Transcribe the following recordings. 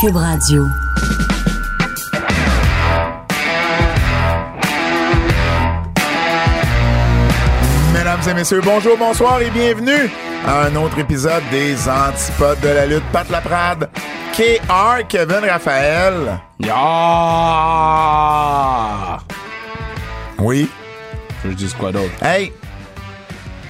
Cube Radio. Mesdames et messieurs, bonjour, bonsoir et bienvenue à un autre épisode des Antipodes de la lutte. Pat Laprade, KR, Kevin Raphaël. Ya! Oui. Je dis quoi d'autre? Hey,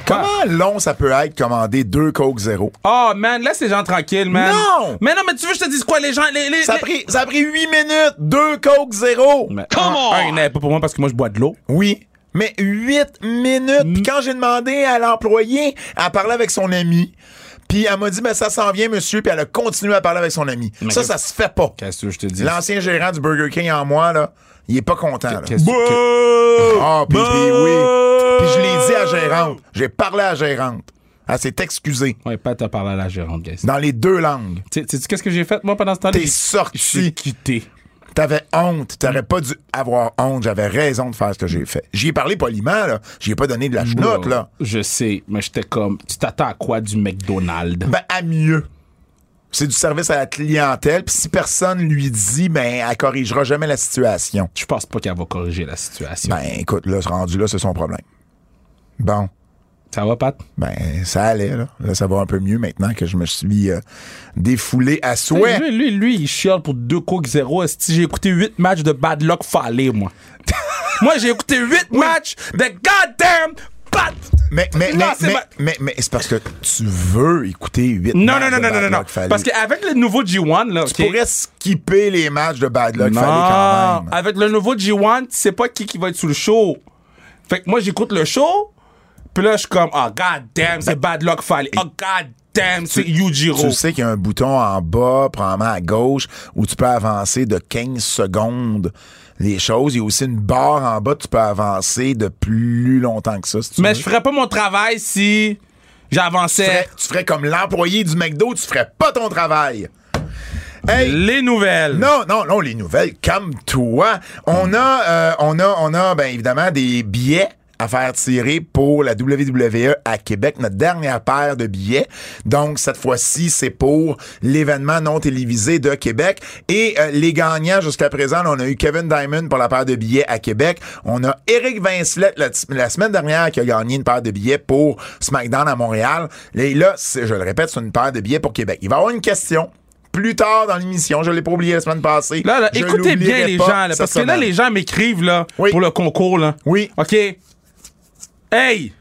comment long ça peut être commander deux Coke Zéro? Oh man, laisse les gens tranquilles, man. Non! Mais non, mais tu veux que je te dise quoi, les gens? Les, les, Ça a les- pris, ça a pris 8 minutes, deux Coke Zéro. Mais un, il n'est pas pour moi parce que moi je bois de l'eau. Oui. Mais 8 minutes. Puis quand j'ai demandé à l'employé, elle parlait avec son ami. Puis elle m'a dit, ben ça s'en vient, monsieur. Puis elle a continué à parler avec son ami. Mais ça, ça se fait pas. Qu'est-ce que je te dis? L'ancien gérant du Burger King en moi, là, il est pas content. là. Qu'est-ce que. Ah, puis, puis oui. Puis je l'ai dit à gérante. J'ai parlé à gérante. Elle s'est excusée. Ouais, pas t'as parlé à la gérante, guys. Dans les deux langues. Qu'est-ce que j'ai fait, moi, pendant ce temps-là? T'es sorti. J'ai quitté. T'avais honte. T'aurais pas dû avoir honte. J'avais raison de faire ce que j'ai fait. J'y ai parlé poliment, là. J'y ai pas donné de la chenoute, là. Je sais, mais j'étais comme. Tu t'attends à quoi du McDonald's? Ben, à mieux. C'est du service à la clientèle. Puis si personne lui dit, ben, elle corrigera jamais la situation. Je pense pas qu'elle va corriger la situation. Ben, écoute, là, ce rendu là, c'est son problème. Bon. Ça va, Pat? Ben, ça allait, là. Là, ça va un peu mieux maintenant que je me suis euh, défoulé à souhait. Lui, lui, lui, il chiale pour deux Coke 0. Si j'ai écouté 8 matchs de Bad Luck Fallé, moi. moi, j'ai écouté 8 matchs de goddamn Mais, mais, mais, mais, ma- mais, mais c'est parce que tu veux écouter 8 Non, matchs non, non, de non, Bad non, non. Luck. Parce qu'avec le nouveau G1, là, Tu pourrais skipper les matchs de Bad Luck Non, Fallait quand même. avec le nouveau G1, tu sais pas qui, qui va être sous le show. Fait que moi, j'écoute le show, puis là, je suis comme, oh, god damn, c'est Bad Luck Fallé. Oh, god damn, c'est Yujiro. Tu sais qu'il y a un bouton en bas, probablement à gauche, où tu peux avancer de 15 secondes les choses. Il y a aussi une barre en bas, tu peux avancer de plus longtemps que ça. si tu Mais veux. je ferais pas mon travail si tu, j'avançais ferais, tu ferais comme l'employé du McDo, tu ferais pas ton travail. Hey, les nouvelles. Non, non, non, les nouvelles, comme toi. On a, euh, on a, on a, ben évidemment, des billets à faire tirer pour la WWE à Québec, notre dernière paire de billets. Donc, cette fois-ci, c'est pour l'événement non télévisé de Québec. Et euh, les gagnants, jusqu'à présent, là, on a eu Kevin Diamond pour la paire de billets à Québec. On a Eric Vincelet la, la semaine dernière qui a gagné une paire de billets pour SmackDown à Montréal. Et là, c'est- je le répète, c'est une paire de billets pour Québec. Il va y avoir une question plus tard dans l'émission. Je l'ai pas oublié la semaine passée. Là, là, écoutez bien les gens, là, parce que là, les gens m'écrivent là, Oui. pour le concours. Là. Oui. OK? Hey,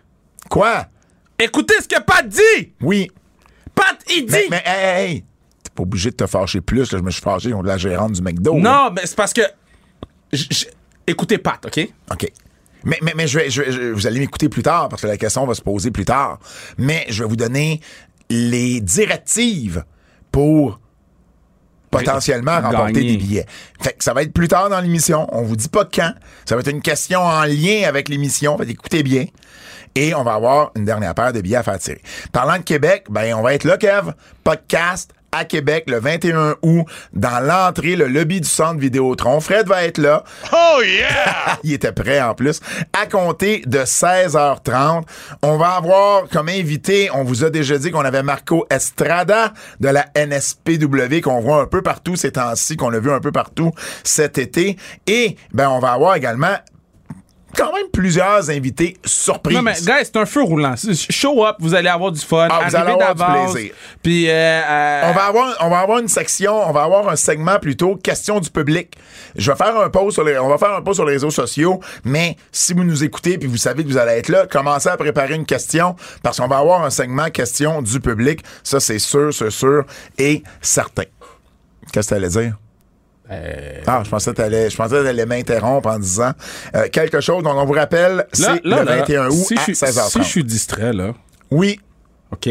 Quoi? écoutez ce que Pat dit. Oui. Pat, il dit. Mais, mais hey, hey, t'es pas obligé de te fâcher plus. là. Je me suis fâché contre la gérante du McDo. là. non, mais c'est parce que. j- j- Écoutez Pat, OK? OK. Mais, mais, mais je vais, je vais- je- vous allez m'écouter plus tard parce que la question va se poser plus tard. Mais je vais vous donner les directives pour potentiellement Gagner. remporter des billets. Fait que ça va être plus tard dans l'émission. On vous dit pas quand. Ça va être une question en lien avec l'émission. Fait écoutez bien. Et on va avoir une dernière paire de billets à faire tirer. Parlant de Québec, ben on va être là, Kev. Podcast à Québec le 21 août dans l'entrée, le lobby du centre Vidéotron. Fred va être là. Oh yeah! Il était prêt en plus. À compter de 16h30, on va avoir comme invité, on vous a déjà dit qu'on avait Marco Estrada de la NSPW qu'on voit un peu partout ces temps-ci, qu'on a vu un peu partout cet été. Et ben on va avoir également quand même plusieurs invités surprises. Non, mais, guys, c'est un feu roulant. Show up, vous allez avoir du fun. Ah, vous allez avoir du plaisir. Puis, euh, euh, On va avoir, on va avoir une section, on va avoir un segment plutôt questions du public. Je vais faire un post sur les, on va faire un post sur les réseaux sociaux, mais si vous nous écoutez puis vous savez que vous allez être là, commencez à préparer une question parce qu'on va avoir un segment questions du public. Ça, c'est sûr, c'est sûr et certain. Qu'est-ce que t'allais dire? Ah, je pensais que t'allais, je pensais que t'allais m'interrompre en disant euh, quelque chose. Donc, on vous rappelle, c'est le là, 21 août si à je suis- 16h30. Si je suis distrait, là, Oui, OK,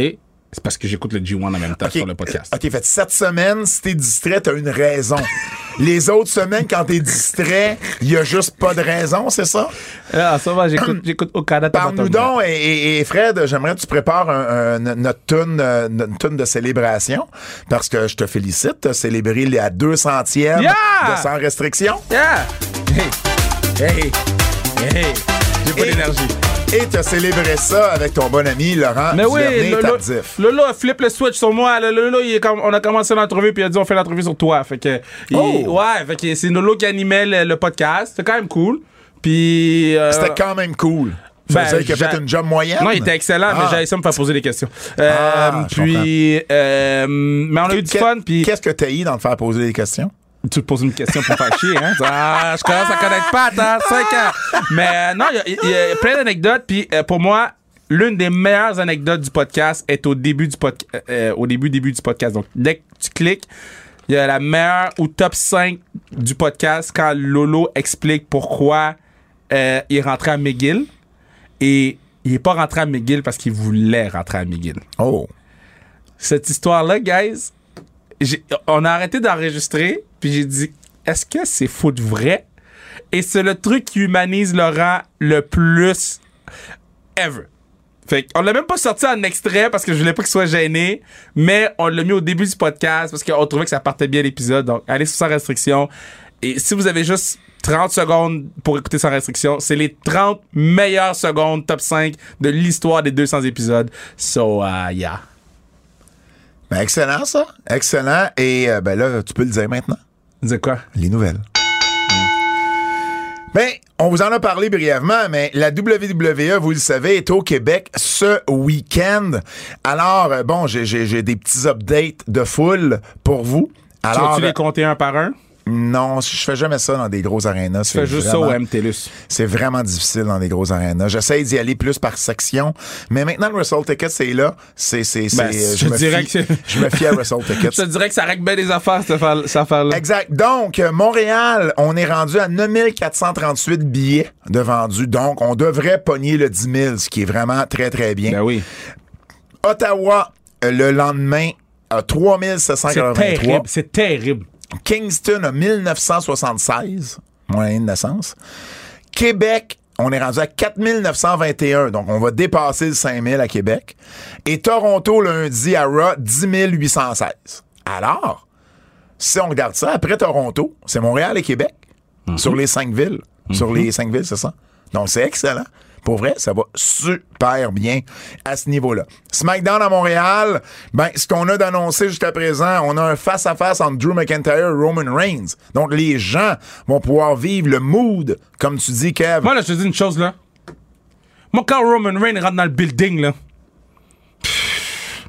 C'est parce que j'écoute le G1 en même temps sur le podcast. OK, fait cette semaine, si t'es distrait, t'as une raison. Les autres semaines, quand t'es distrait, il y a juste pas de raison, c'est ça? Ah, ça va, j'écoute, j'écoute au Canada. Parle-nous donc, et, Fred, j'aimerais que tu prépares un- un- notre tune, euh, notre tune de célébration, parce que je te félicite, t'as célébré la 200e Yeah! de Sans Restriction, Yeah! Hey! Hey! Hey! J'ai pas d'énergie. Et t'as célébré ça avec ton bon ami Laurent Mais oui, Tardif. Lolo a flip le switch sur moi. Lolo, il est comme, on a commencé l'entrevue puis il a dit on fait l'entrevue sur toi. Fait que, il- Oh! ouais, fait que c'est Lolo qui animait le, le podcast. C'était quand même cool. Puis, euh, C'était quand même cool. Ça Ben, veut dire qu'il a fait une job moyenne? non, il était excellent, mais Ah. j'avais ça me faire poser des questions. Euh, Ah, puis, euh, mais on a eu du fun. Puis, Qu'est-ce que t'as eu dans le faire poser des questions? Tu te poses une question pour faire chier, hein? Ah, je commence à connaître pas, attends, 5 ans. Mais euh, non, il y a- il y, a plein d'anecdotes. Puis euh, pour moi, l'une des meilleures anecdotes du podcast est au début du podcast. au début, début du podcast. Donc, dès que tu cliques, il y a la meilleure ou top 5 du podcast quand Lolo explique pourquoi euh, il est rentré à McGill. Et il est pas rentré à McGill parce qu'il voulait rentrer à McGill Oh. cette histoire-là, guys, on a arrêté d'enregistrer, puis j'ai dit, est-ce que c'est de vrai? Et c'est le truc qui humanise Laurent le plus ever. Fait on l'a même pas sorti en extrait parce que je voulais pas qu'il soit gêné, mais on l'a mis au début du podcast parce qu'on trouvait que ça partait bien l'épisode. Donc, allez Sans Restriction. Et si vous avez juste 30 secondes pour écouter Sans Restriction, c'est les 30 meilleures secondes top 5 de l'histoire des 200 épisodes. So, uh, yeah. Ben, excellent, ça. Excellent. Et euh, ben là, tu peux le dire maintenant. Dis quoi? Les nouvelles. Ben, on vous en a parlé brièvement, mais la WWE, vous le savez, est au Québec ce week-end. Alors, euh, bon, j'ai- des petits updates de foule pour vous. Tu Alors, vas-tu les compter un par un? Non, je fais jamais ça dans des gros arénas. Tu fais juste ça au MTLUS. C'est vraiment difficile dans des gros arénas. J'essaie d'y aller plus par section, mais maintenant le Wrestle Ticket c'est là, c'est c'est c'est Ben, je me dirais fie- que c'est- je me fie à Wrestle Ticket. Je te dirais que ça règle bien des affaires, cette affaire- cette affaire-là. Exact. Donc, Montréal, on est rendu à 9438 billets de vendus. Donc, on devrait pogner le 10 000, ce qui est vraiment très, très bien. Ben oui. Ottawa, le lendemain, à C'est 3783. terrible. C'est terrible. Kingston, à 1976, moyenne de naissance. Québec, on est rendu à 4921, donc on va dépasser le 5000 à Québec. Et Toronto, lundi, à Raw, 10 816. Alors, si on regarde ça, après Toronto, c'est Montréal et Québec, sur les cinq villes. Sur les cinq villes, c'est ça? Donc, c'est excellent. Pour vrai, ça va super bien à ce niveau-là. SmackDown à Montréal, ben, ce qu'on a d'annoncé jusqu'à présent, on a un face-à-face entre Drew McIntyre et Roman Reigns. Donc, les gens vont pouvoir vivre le mood, comme tu dis, Kev. Moi, là, je te dis une chose, là. Moi, quand Roman Reigns rentre dans le building, là. pff,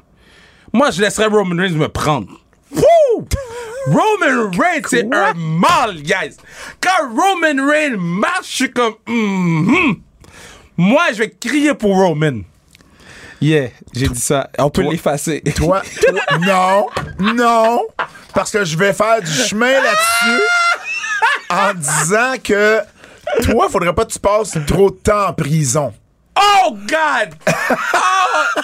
Moi, je laisserais Roman Reigns me prendre. Roman Reigns, c'est un mal, guys. Quand Roman Reigns marche, je suis comme. mhm. Moi, je vais crier pour Roman. Yeah, j'ai dit ça. On peut l'effacer. Toi, toi, non, non, parce que je vais faire du chemin là-dessus en disant que toi, faudrait pas que tu passes trop de temps en prison. Oh, God! Oh!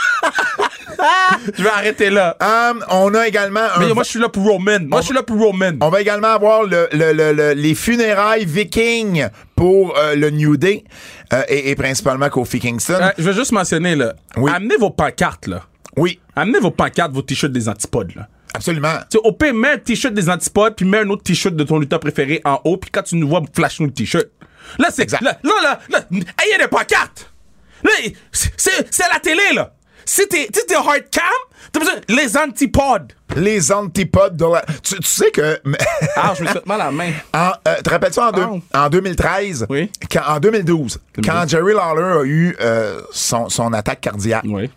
je vais arrêter là. Hum, on a également un Mais moi, je suis là pour Roman. Moi, je suis là pour Roman. On va également avoir le, le- le- le- les funérailles vikings pour euh, le New Day euh, et, et principalement Kofi Kingston. Euh, je vais juste mentionner, là. Oui. Amenez vos pancartes, là. Oui, Amenez vos pancartes, vos t-shirts des antipodes, là. absolument. Tu sais, au pire, mets un t-shirt des antipodes, puis mets un autre t-shirt de ton lutteur préféré en haut, puis quand tu nous vois, flash-nous le t-shirt. Là, c'est. Exact. Là, là, là, là, ayez des pancartes! Là, c'est- la télé, là! Si t'es si t'es hard cam, t'as besoin. Les antipodes! Les antipodes de la... Tu, tu sais que... Ah, je me suis fait mal à la main. En, euh, te rappelles-tu en, deux- Oh. en 2013? Oui. Quand, en 2012, quand Jerry Lawler a eu euh, son, son attaque cardiaque, Oui.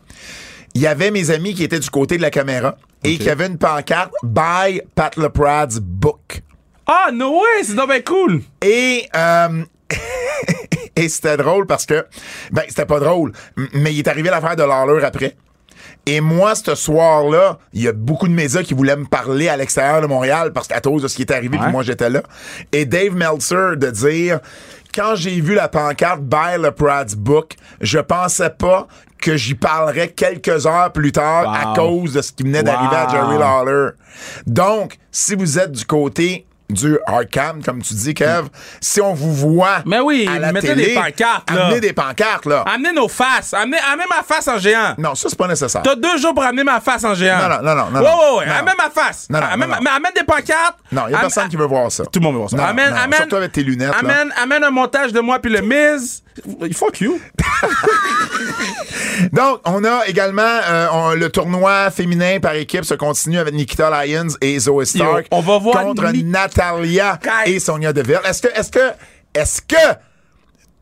il y avait mes amis qui étaient du côté de la caméra et qui avaient une pancarte « Buy Pat LePrad's book Ah, no way! C'est donc bien cool! ». Et... euh, et c'était drôle parce que... Ben, c'était pas drôle, mais il est arrivé l'affaire de Lawler après. Et moi, ce soir-là, il y a beaucoup de médias qui voulaient me parler à l'extérieur de Montréal parce qu'à cause de ce qui est arrivé, puis moi, j'étais là. Et Dave Meltzer de dire quand j'ai vu la pancarte Buy le Prad's Book, je pensais pas que j'y parlerais quelques heures plus tard à cause de ce qui venait d'arriver à. Jerry Lawler. Donc, si vous êtes du côté du hardcam, comme tu dis, Kev, si on vous voit Mais oui, à la mettez télé, des pancartes, là. amenez des pancartes, là. Amenez nos faces. Amenez, amenez ma face en géant. Non, ça, c'est pas nécessaire. T'as deux jours pour amener ma face en géant. Non, non, non, non, Ouais, ouais, ouais. non. Amène ma face. Non, non, amène, non, amène des pancartes. Non, il y a personne qui veut voir ça. Tout le monde veut voir ça. Non, amène, amène. surtout avec tes lunettes, là. Amène, amène un montage de moi puis le Miz. Fuck you. Donc, on a également euh, on- le tournoi féminin par équipe se continue avec Nikita Lyons et Zoe Stark on va voir contre Ni- Natalia et Sonia Deville. Est-ce que, est-ce que, est-ce que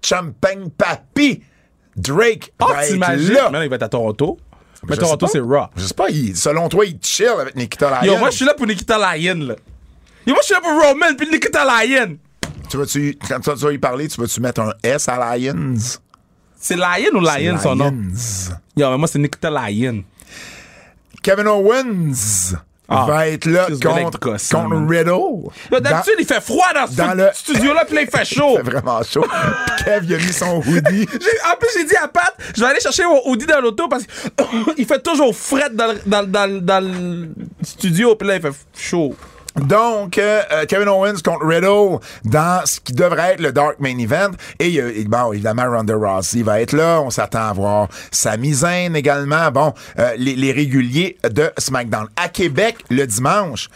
Champagne Papi Drake Oh, va être là? Maintenant, il va être à Toronto. Mais Je Toronto, c'est. Raw. Je sais pas, il- selon toi, il chill avec Nikita Lyons. Yo, moi, je suis là pour Nikita Lyon, là. Yo, moi, je suis là pour Roman puis Nikita Lyon. Tu vas-tu, quand tu vas y parler, tu vas-tu mettre un S à Lyons? C'est Lyon ou Lyon, son nom? Yo, mais moi, c'est Nikita Lyon. Kevin Owens Ah, va être là contre, contre man. Riddle. D'habitude, il fait froid dans ce dans le- studio-là, puis là, il fait chaud. C'est vraiment chaud. Kev, il a mis son hoodie. En plus, j'ai dit à Pat, je vais aller chercher mon Audi dans l'auto parce qu'il fait toujours fret dans le, dans, dans, dans le studio, puis là, il fait chaud. Donc, euh, euh, Kevin Owens contre Riddle dans ce qui devrait être le Dark Main Event. Et, et bon, évidemment, Ronda Rousey va être là. On s'attend à voir Sami Zayn également. Bon, euh, les, les réguliers de SmackDown. À Québec, le dimanche,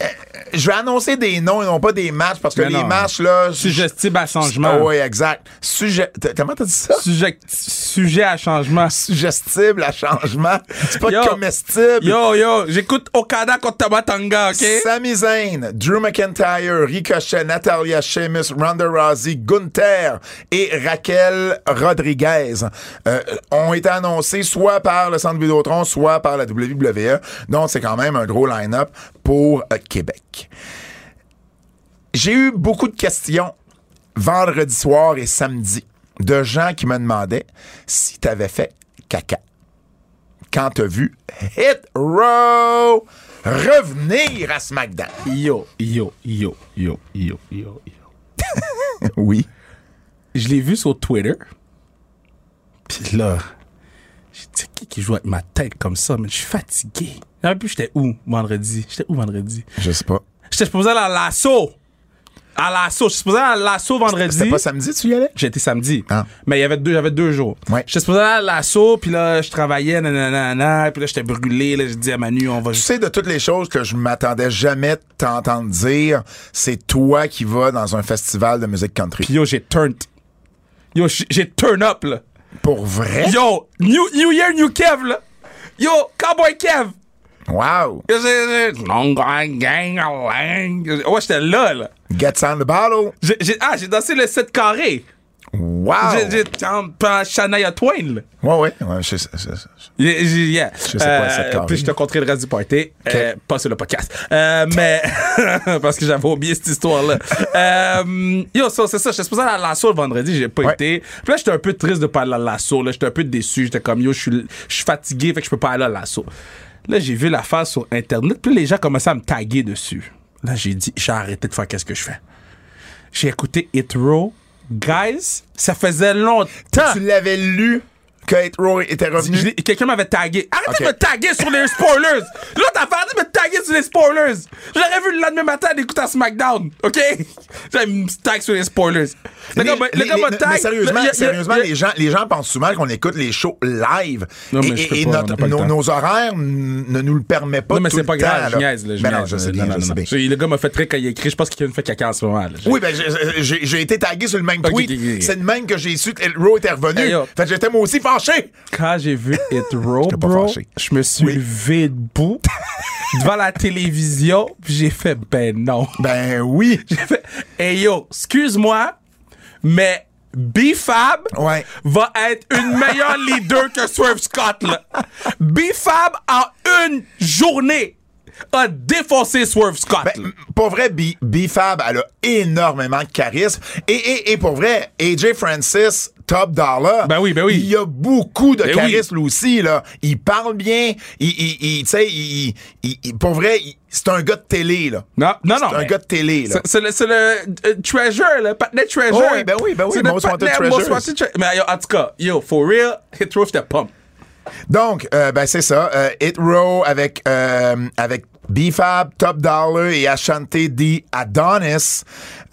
euh, je vais annoncer des noms et non pas des matchs parce que Mais les non. matchs, là... Suggestive à changement. oui, exact. Sujet... Comment t'as dit ça? Sujet, sujet à changement. Suggestible à changement. C'est pas Yo. comestible. Yo, yo, j'écoute Okada contre Tamatanga, OK? Sami Zayn, Drew McIntyre, Ricochet, Natalia Sheamus, Ronda Rousey, Gunther et Raquel Rodriguez euh, ont été annoncés soit par le Centre Vidéotron, soit par la WWE. Donc, c'est quand même un gros line-up pour euh, Québec. J'ai eu beaucoup de questions vendredi soir et samedi de gens qui me demandaient si tu avais fait caca quand t'as vu Hit Row revenir à SmackDown. Yo, yo, yo, yo, yo, yo, yo. Oui. Je l'ai vu sur Twitter. Puis là, j'ai dit, qui qui joue avec ma tête comme ça? Mais je suis fatigué. Et puis, j'étais où vendredi? J'étais où vendredi? Je sais pas. J'étais supposé aller à l'assaut. À l'assaut. Je suis supposé aller à l'assaut vendredi. C'était pas samedi, tu y allais? Été samedi. Ah. Mais il y avait deux, j'avais deux jours. Ouais. J'étais supposé aller à l'assaut, puis là, je travaillais, nanana, puis là, j'étais brûlé, là, j'ai dit à Manu, on va Tu sais, de toutes les choses que je m'attendais jamais t'entendre dire, c'est toi qui vas dans un festival de musique country. Puis yo, j'ai turned. Yo, j'ai j'ai turn up, là. Pour vrai? Yo, New, New Year, New Kev, là. Yo, Cowboy Kev. Wow! Long gang, gang. Ouais, j'étais là, là. Gets on the bottle. J'ai- j'ai- ah, j'ai dansé le 7 carré. Wow! J'ai pas Shania Twain, là. Ouais, ouais. ouais je sais- je sais- Yeah. Je sais pas, Euh, cette carré. Puis je te compterai le reste du party. Euh, pas sur le podcast. Euh, mais. parce que j'avais oublié cette histoire-là. Euh, yo, ça, c'est ça. J'étais supposé aller à l'assaut le vendredi. J'ai pas Ouais. été. Puis là, j'étais un peu triste de pas aller à l'assaut. Là, j'étais un peu déçu. J'étais comme, yo, je suis je suis fatigué. Fait que je peux pas aller à l'assaut. Là, j'ai vu l'affaire sur Internet. Puis les gens commençaient à me taguer dessus. Là, j'ai dit, j'ai arrêté de faire qu'est-ce que je fais. J'ai écouté It Row. Guys, ça faisait longtemps. Tu l'avais lu que Hit Row était revenu? Quelqu'un m'avait tagué. Arrêtez de me taguer sur les spoilers! Là, t'as me taguer sur les spoilers! J'aurais vu le lendemain matin d'écouter à SmackDown, OK? J'avais me tag sur les spoilers. Le Les- gars, m'a- le les- gars les- tag. mais sérieusement, y a- y a- y a- les, gens, les gens pensent souvent qu'on écoute les shows live. Non, mais et et pas, on notre- pas nos, temps. nos horaires ne nous le permettent pas Non, mais c'est le pas grave, je niaise, là. Je Ben non, niaise, je sais bien, Non, je non, sais non. bien. Le gars m'a fait très quand il a écrit. Je pense qu'il me fait caca en ce moment. là. Oui, ben j'ai- été tagué sur le même tweet. C'est le même que j'ai su que Hit Row était revenu. Fait que j'étais moi aussi fâché. Quand j'ai vu It Row, J'étais pas bro, fâché. je me suis levé debout devant la télévision, puis j'ai fait, ben non. Ben oui. J'ai fait, hey yo, excuse-moi, mais B-Fab Ouais. va être une meilleure leader que Swerve Scott, là. B-Fab, en une journée, a défoncé Swerve Scott. Ben, pour vrai, B-Fab, elle a énormément de charisme. Et, et, et pour vrai, AJ Francis, Top Dollar. Ben oui, ben oui. Il y a beaucoup de Ben charisme lui aussi là. Il parle bien. Il, il, il- tu sais, il, il- pour vrai, c'est un gars de télé là. Non, non, non. C'est un gars de télé là. C'est- le, c'est le euh, treasure, le partner treasure. Oh oui, ben oui, ben oui, Most Wanted partner Most Treasures. Wanted Tre- Mais yo, en tout cas, yo, for real, hit roof the pump. Donc, euh, ben c'est ça. Euh, Hit Row avec euh, avec B-Fab, Top Dollar et Ashanti D. Adonis,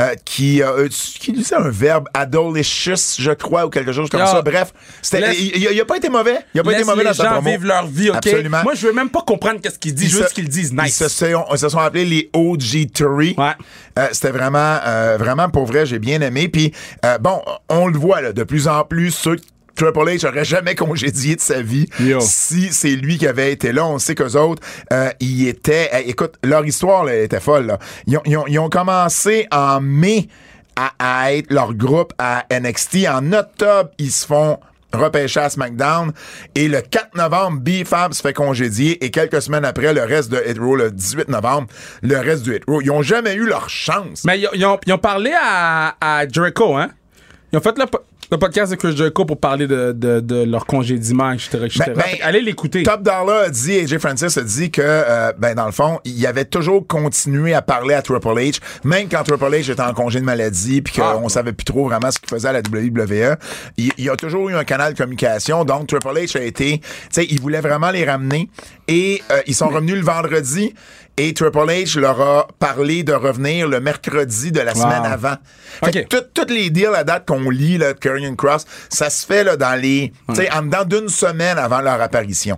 euh, qui, euh, qui utilisait un verbe adolicious, je crois, ou quelque chose comme Yo, ça. Bref, il, il- il a pas été mauvais. Il a pas été mauvais les dans sa gens promo. vivre leur vie, OK? Absolument. Moi, je veux même pas comprendre qu'est-ce qu'ils disent, Ils juste qu'ils disent Ils nice. se sont, ils se sont appelés les OG3. Ouais. Euh, C'était vraiment, euh, vraiment pour vrai, j'ai bien aimé. Puis, euh, bon, on le voit là, de plus en plus, ceux Triple H aurait jamais congédié de sa vie Yo. si c'est lui qui avait été là. On sait qu'eux autres, euh, ils étaient... euh, écoute, leur histoire là, était folle. là. Ils, ont, ils ont- ils ont commencé en mai à, à être leur groupe à NXT. En octobre, ils se font repêcher à SmackDown. Et le 4 novembre, B-Fab se fait congédier. Et quelques semaines après, le reste de Hit Row, le 18 novembre, le reste du Hit Row. Ils ont jamais eu leur chance. Mais ils ont- ils ont, ils ont parlé à, à Jericho, hein? Ils ont fait le, le podcast de Chris Jericho pour parler de, de, de leur congédiement, etc. etc. Ben, ben, allez l'écouter. Top Dollar a dit, AJ Francis a dit que, euh, ben, dans le fond, il avait toujours continué à parler à Triple H, même quand Triple H était en congé de maladie, puis qu'on Ah. savait plus trop vraiment ce qu'il faisait à la WWE. Il, il a toujours eu un canal de communication, donc Triple H a été, tu sais, il voulait vraiment les ramener, et euh, ils sont revenus le vendredi, et Triple H leur a parlé de revenir le mercredi de la semaine avant. Fait toutes les deals à date qu'on lit, de Karrion Cross, ça se fait là, dans les. Tu sais, en dedans d'une semaine avant leur apparition.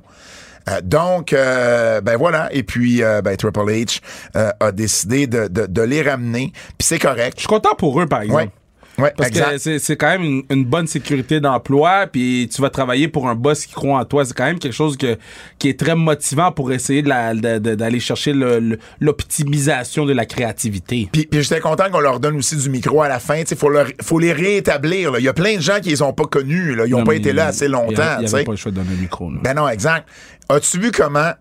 Euh, donc, euh, ben voilà. Et puis, ben, Triple H a décidé de, de, de les ramener. Puis c'est correct. Je suis content pour eux, par exemple. Ouais. Ouais, Parce exact. que c'est c'est quand même une, une bonne sécurité d'emploi, puis tu vas travailler pour un boss qui croit en toi. C'est quand même quelque chose que, qui est très motivant pour essayer de la- de- de- d'aller chercher l'optimisation de la créativité. Puis, puis j'étais content qu'on leur donne aussi du micro à la fin. Il faut, leur- faut les rétablir. là. Il y a plein de gens qui les ont pas connus. Là. Ils ont Non, pas été là assez longtemps. Il n'y tu sais. avait pas le choix de donner le micro. là. Ben non, exact. As-tu vu comment,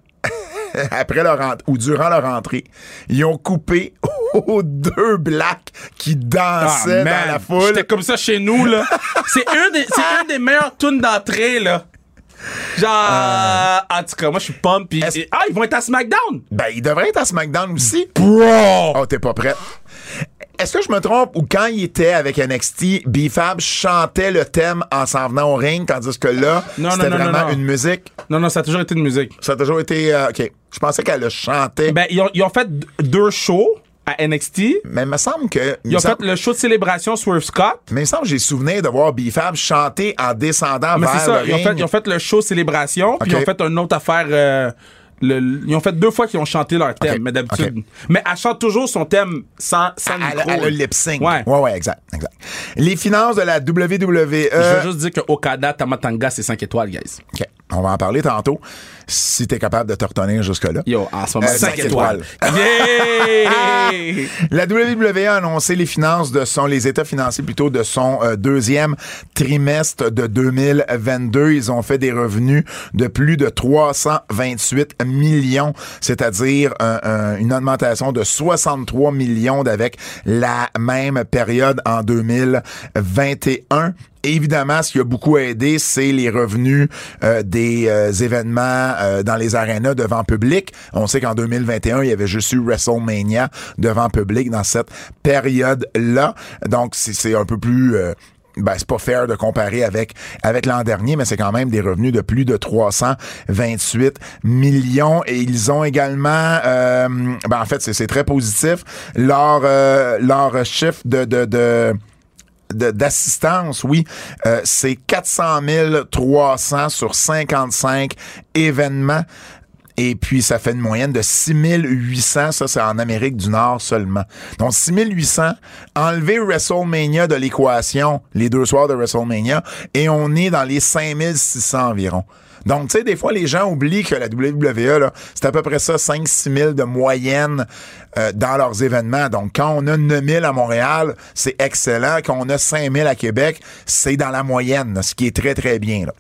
après leur ent- ou durant leur entrée, ils ont coupé aux deux blacks qui dansaient Ah, dans la foule? J'étais comme ça chez nous, là. c'est un des, c'est un des meilleurs tunes d'entrée, là. Genre, en tout cas, moi, je suis pump. pis- ah, ils vont être à SmackDown! Ben, ils devraient être à SmackDown aussi. Bro! Oh, t'es pas prête. Est-ce que je me trompe ou quand il était avec NXT, B-Fab chantait le thème en s'en venant au ring, tandis que là, c'était vraiment non, non. une musique? Non, non, ça a toujours été de musique. Ça a toujours été... euh, OK. Je pensais qu'elle le chantait. Ben, ils ont, ils ont fait deux shows à NXT. mais il me semble que... il Ils ont semble- fait le show de célébration Swerve Scott. mais il me semble que j'ai souvenir de voir B-Fab chanter en descendant Mais vers c'est ça, le ils ont, ring. fait, ils ont fait le show célébration, puis Ok. ils ont fait une autre affaire. euh, le- ils ont fait deux fois qu'ils ont chanté leur thème, mais d'habitude. Mais elle chante toujours son thème sans, sans micro. le lip sync. Ouais. ouais, ouais, exact, exact. Les finances de la WWE. Je veux juste dire que Okada Tamatanga, c'est 5 étoiles, guys. OK. On va en parler tantôt. Si t'es capable de te retenir jusque-là. Yo, en ce moment, Euh, 5 cinq étoiles. étoiles. Yeah! La WWE a annoncé les finances de son, les états financiers plutôt de son euh, deuxième trimestre de 2022. Ils ont fait des revenus de plus de 328 millions, c'est-à-dire un- un- une augmentation de 63 millions d'avec la même période en 2021. Évidemment, ce qui a beaucoup aidé, c'est les revenus euh, des euh, événements euh, dans les arénas devant public. On sait qu'en 2021, il y avait juste eu WrestleMania devant public dans cette période-là. Donc, c'est un peu plus... euh, ben, c'est pas fair de comparer avec avec l'an dernier, mais c'est quand même des revenus de plus de 328 millions. Et ils ont également, euh, ben, en fait, c'est très positif. Leur euh, leur chiffre de, de de- d'assistance, oui, euh, c'est 400 300 sur 55 événements. Et puis, ça fait une moyenne de 6800. Ça, c'est en Amérique du Nord seulement. Donc, 6800. Enlever WrestleMania de l'équation, les deux soirs de WrestleMania, et on est dans les 5600 environ. Donc, tu sais, des fois, les gens oublient que la WWE, là, c'est à peu près ça, 5-6 000 de moyenne euh, dans leurs événements. Donc, quand on a 9 000 à Montréal, c'est excellent. Quand on a 5 000 à Québec, c'est dans la moyenne, ce qui est très, très bien. Là.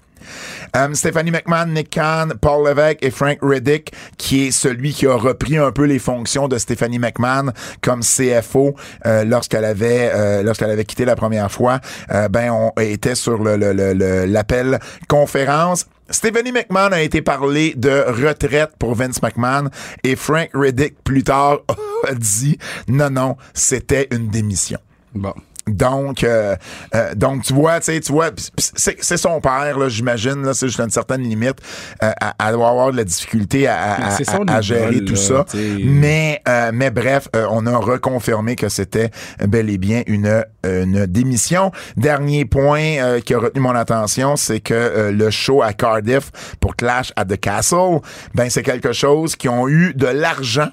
Euh, Stephanie McMahon, Nick Khan, Paul Levesque et Frank Riddick, qui est celui qui a repris un peu les fonctions de Stephanie McMahon comme CFO euh, lorsqu'elle avait euh, lorsqu'elle avait quitté la première fois, euh, ben on était sur le le- le- le- l'appel conférence. Stephanie McMahon a été parlé de retraite pour Vince McMahon et Frank Riddick plus tard a dit non non c'était une démission. Bon. Donc, euh, euh, donc tu vois, tu sais, tu vois, c'est son père, là, j'imagine, là, c'est juste une certaine limite. Euh, à- doit avoir de la difficulté à, à- à- à gérer tout là, ça. Mais, euh, mais bref, euh, on a reconfirmé que c'était bel et bien une, une démission. Dernier point euh, qui a retenu mon attention, c'est que euh, le show à Cardiff pour Clash at the Castle, ben c'est quelque chose qui ont eu de l'argent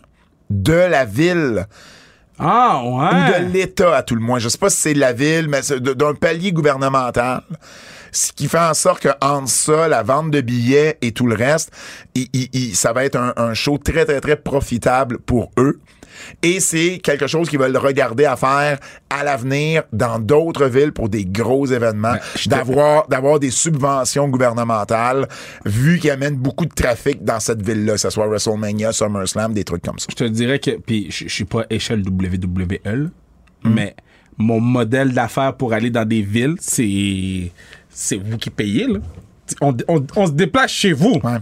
de la ville Ah, ou ouais. de l'État à tout le moins. Je sais pas si c'est de la ville, mais d'un palier gouvernemental. Ce qui fait en sorte que entre ça, la vente de billets et tout le reste, il- il- il- ça va être un, un show très, très, très profitable pour eux. Et c'est quelque chose qu'ils veulent regarder à faire à l'avenir dans d'autres villes pour des gros événements, d'avoir d'avoir des subventions gouvernementales, vu qu'ils amènent beaucoup de trafic dans cette ville-là, que ce soit WrestleMania, SummerSlam, des trucs comme ça. Je te dirais que, puis je suis pas échelle WWE, Hmm. mais mon modèle d'affaires pour aller dans des villes, c'est c'est vous qui payez, là. On, on- on se déplace chez vous. Ouais.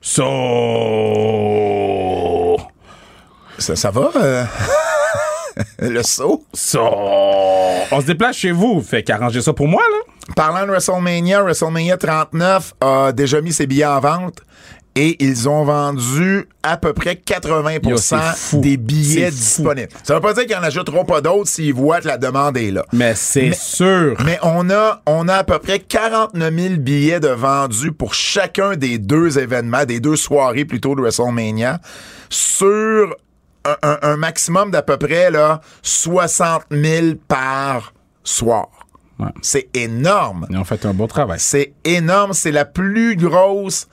So... Ça, ça va? euh? le saut? So... On se déplace chez vous. Fait qu'arrangez ça pour moi, là. Parlant de WrestleMania, WrestleMania 39 a déjà mis ses billets en vente et ils ont vendu à peu près 80% Yo, des billets disponibles. Ça veut pas dire qu'ils en ajouteront pas d'autres s'ils voient que la demande est là. Mais c'est sûr. Mais on a, on a à peu près 49 000 billets de vendus pour chacun des deux événements, des deux soirées plutôt de WrestleMania, sur un, un- un maximum d'à peu près là, 60 000 par soir. Ouais. C'est énorme. Ils ont fait un beau travail. C'est énorme. C'est la plus grosse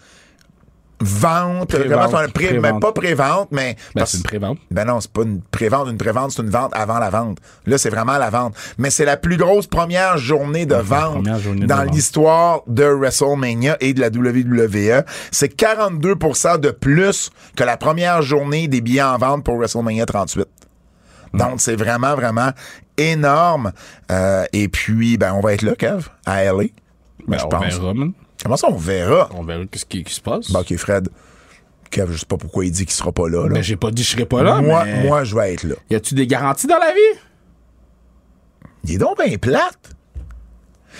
vente. Comment pré- pré-vente. ben, pas pré-vente, mais. Ben, c'est une prévente. ben non, c'est pas une pré-vente. Une pré-vente, c'est une vente avant la vente. Là, c'est vraiment la vente. Mais c'est la plus grosse première journée de vente journée dans l'histoire de WrestleMania et de la WWE. C'est 42% de plus que la première journée des billets en vente pour WrestleMania 38. Donc, c'est vraiment, vraiment énorme. Euh, et puis, ben, on va être là, Kev, à LA. Ben, Ben, je on pense. verra. Comment ça, on verra? On verra ce qui, qui se passe. Bon, OK, Fred. Kev, je sais pas pourquoi il dit qu'il sera pas là. là. Ben, j'ai pas dit que je serais pas là, moi, mais... moi, je vais être là. Y a-tu des garanties dans la vie? Il est donc bien plate.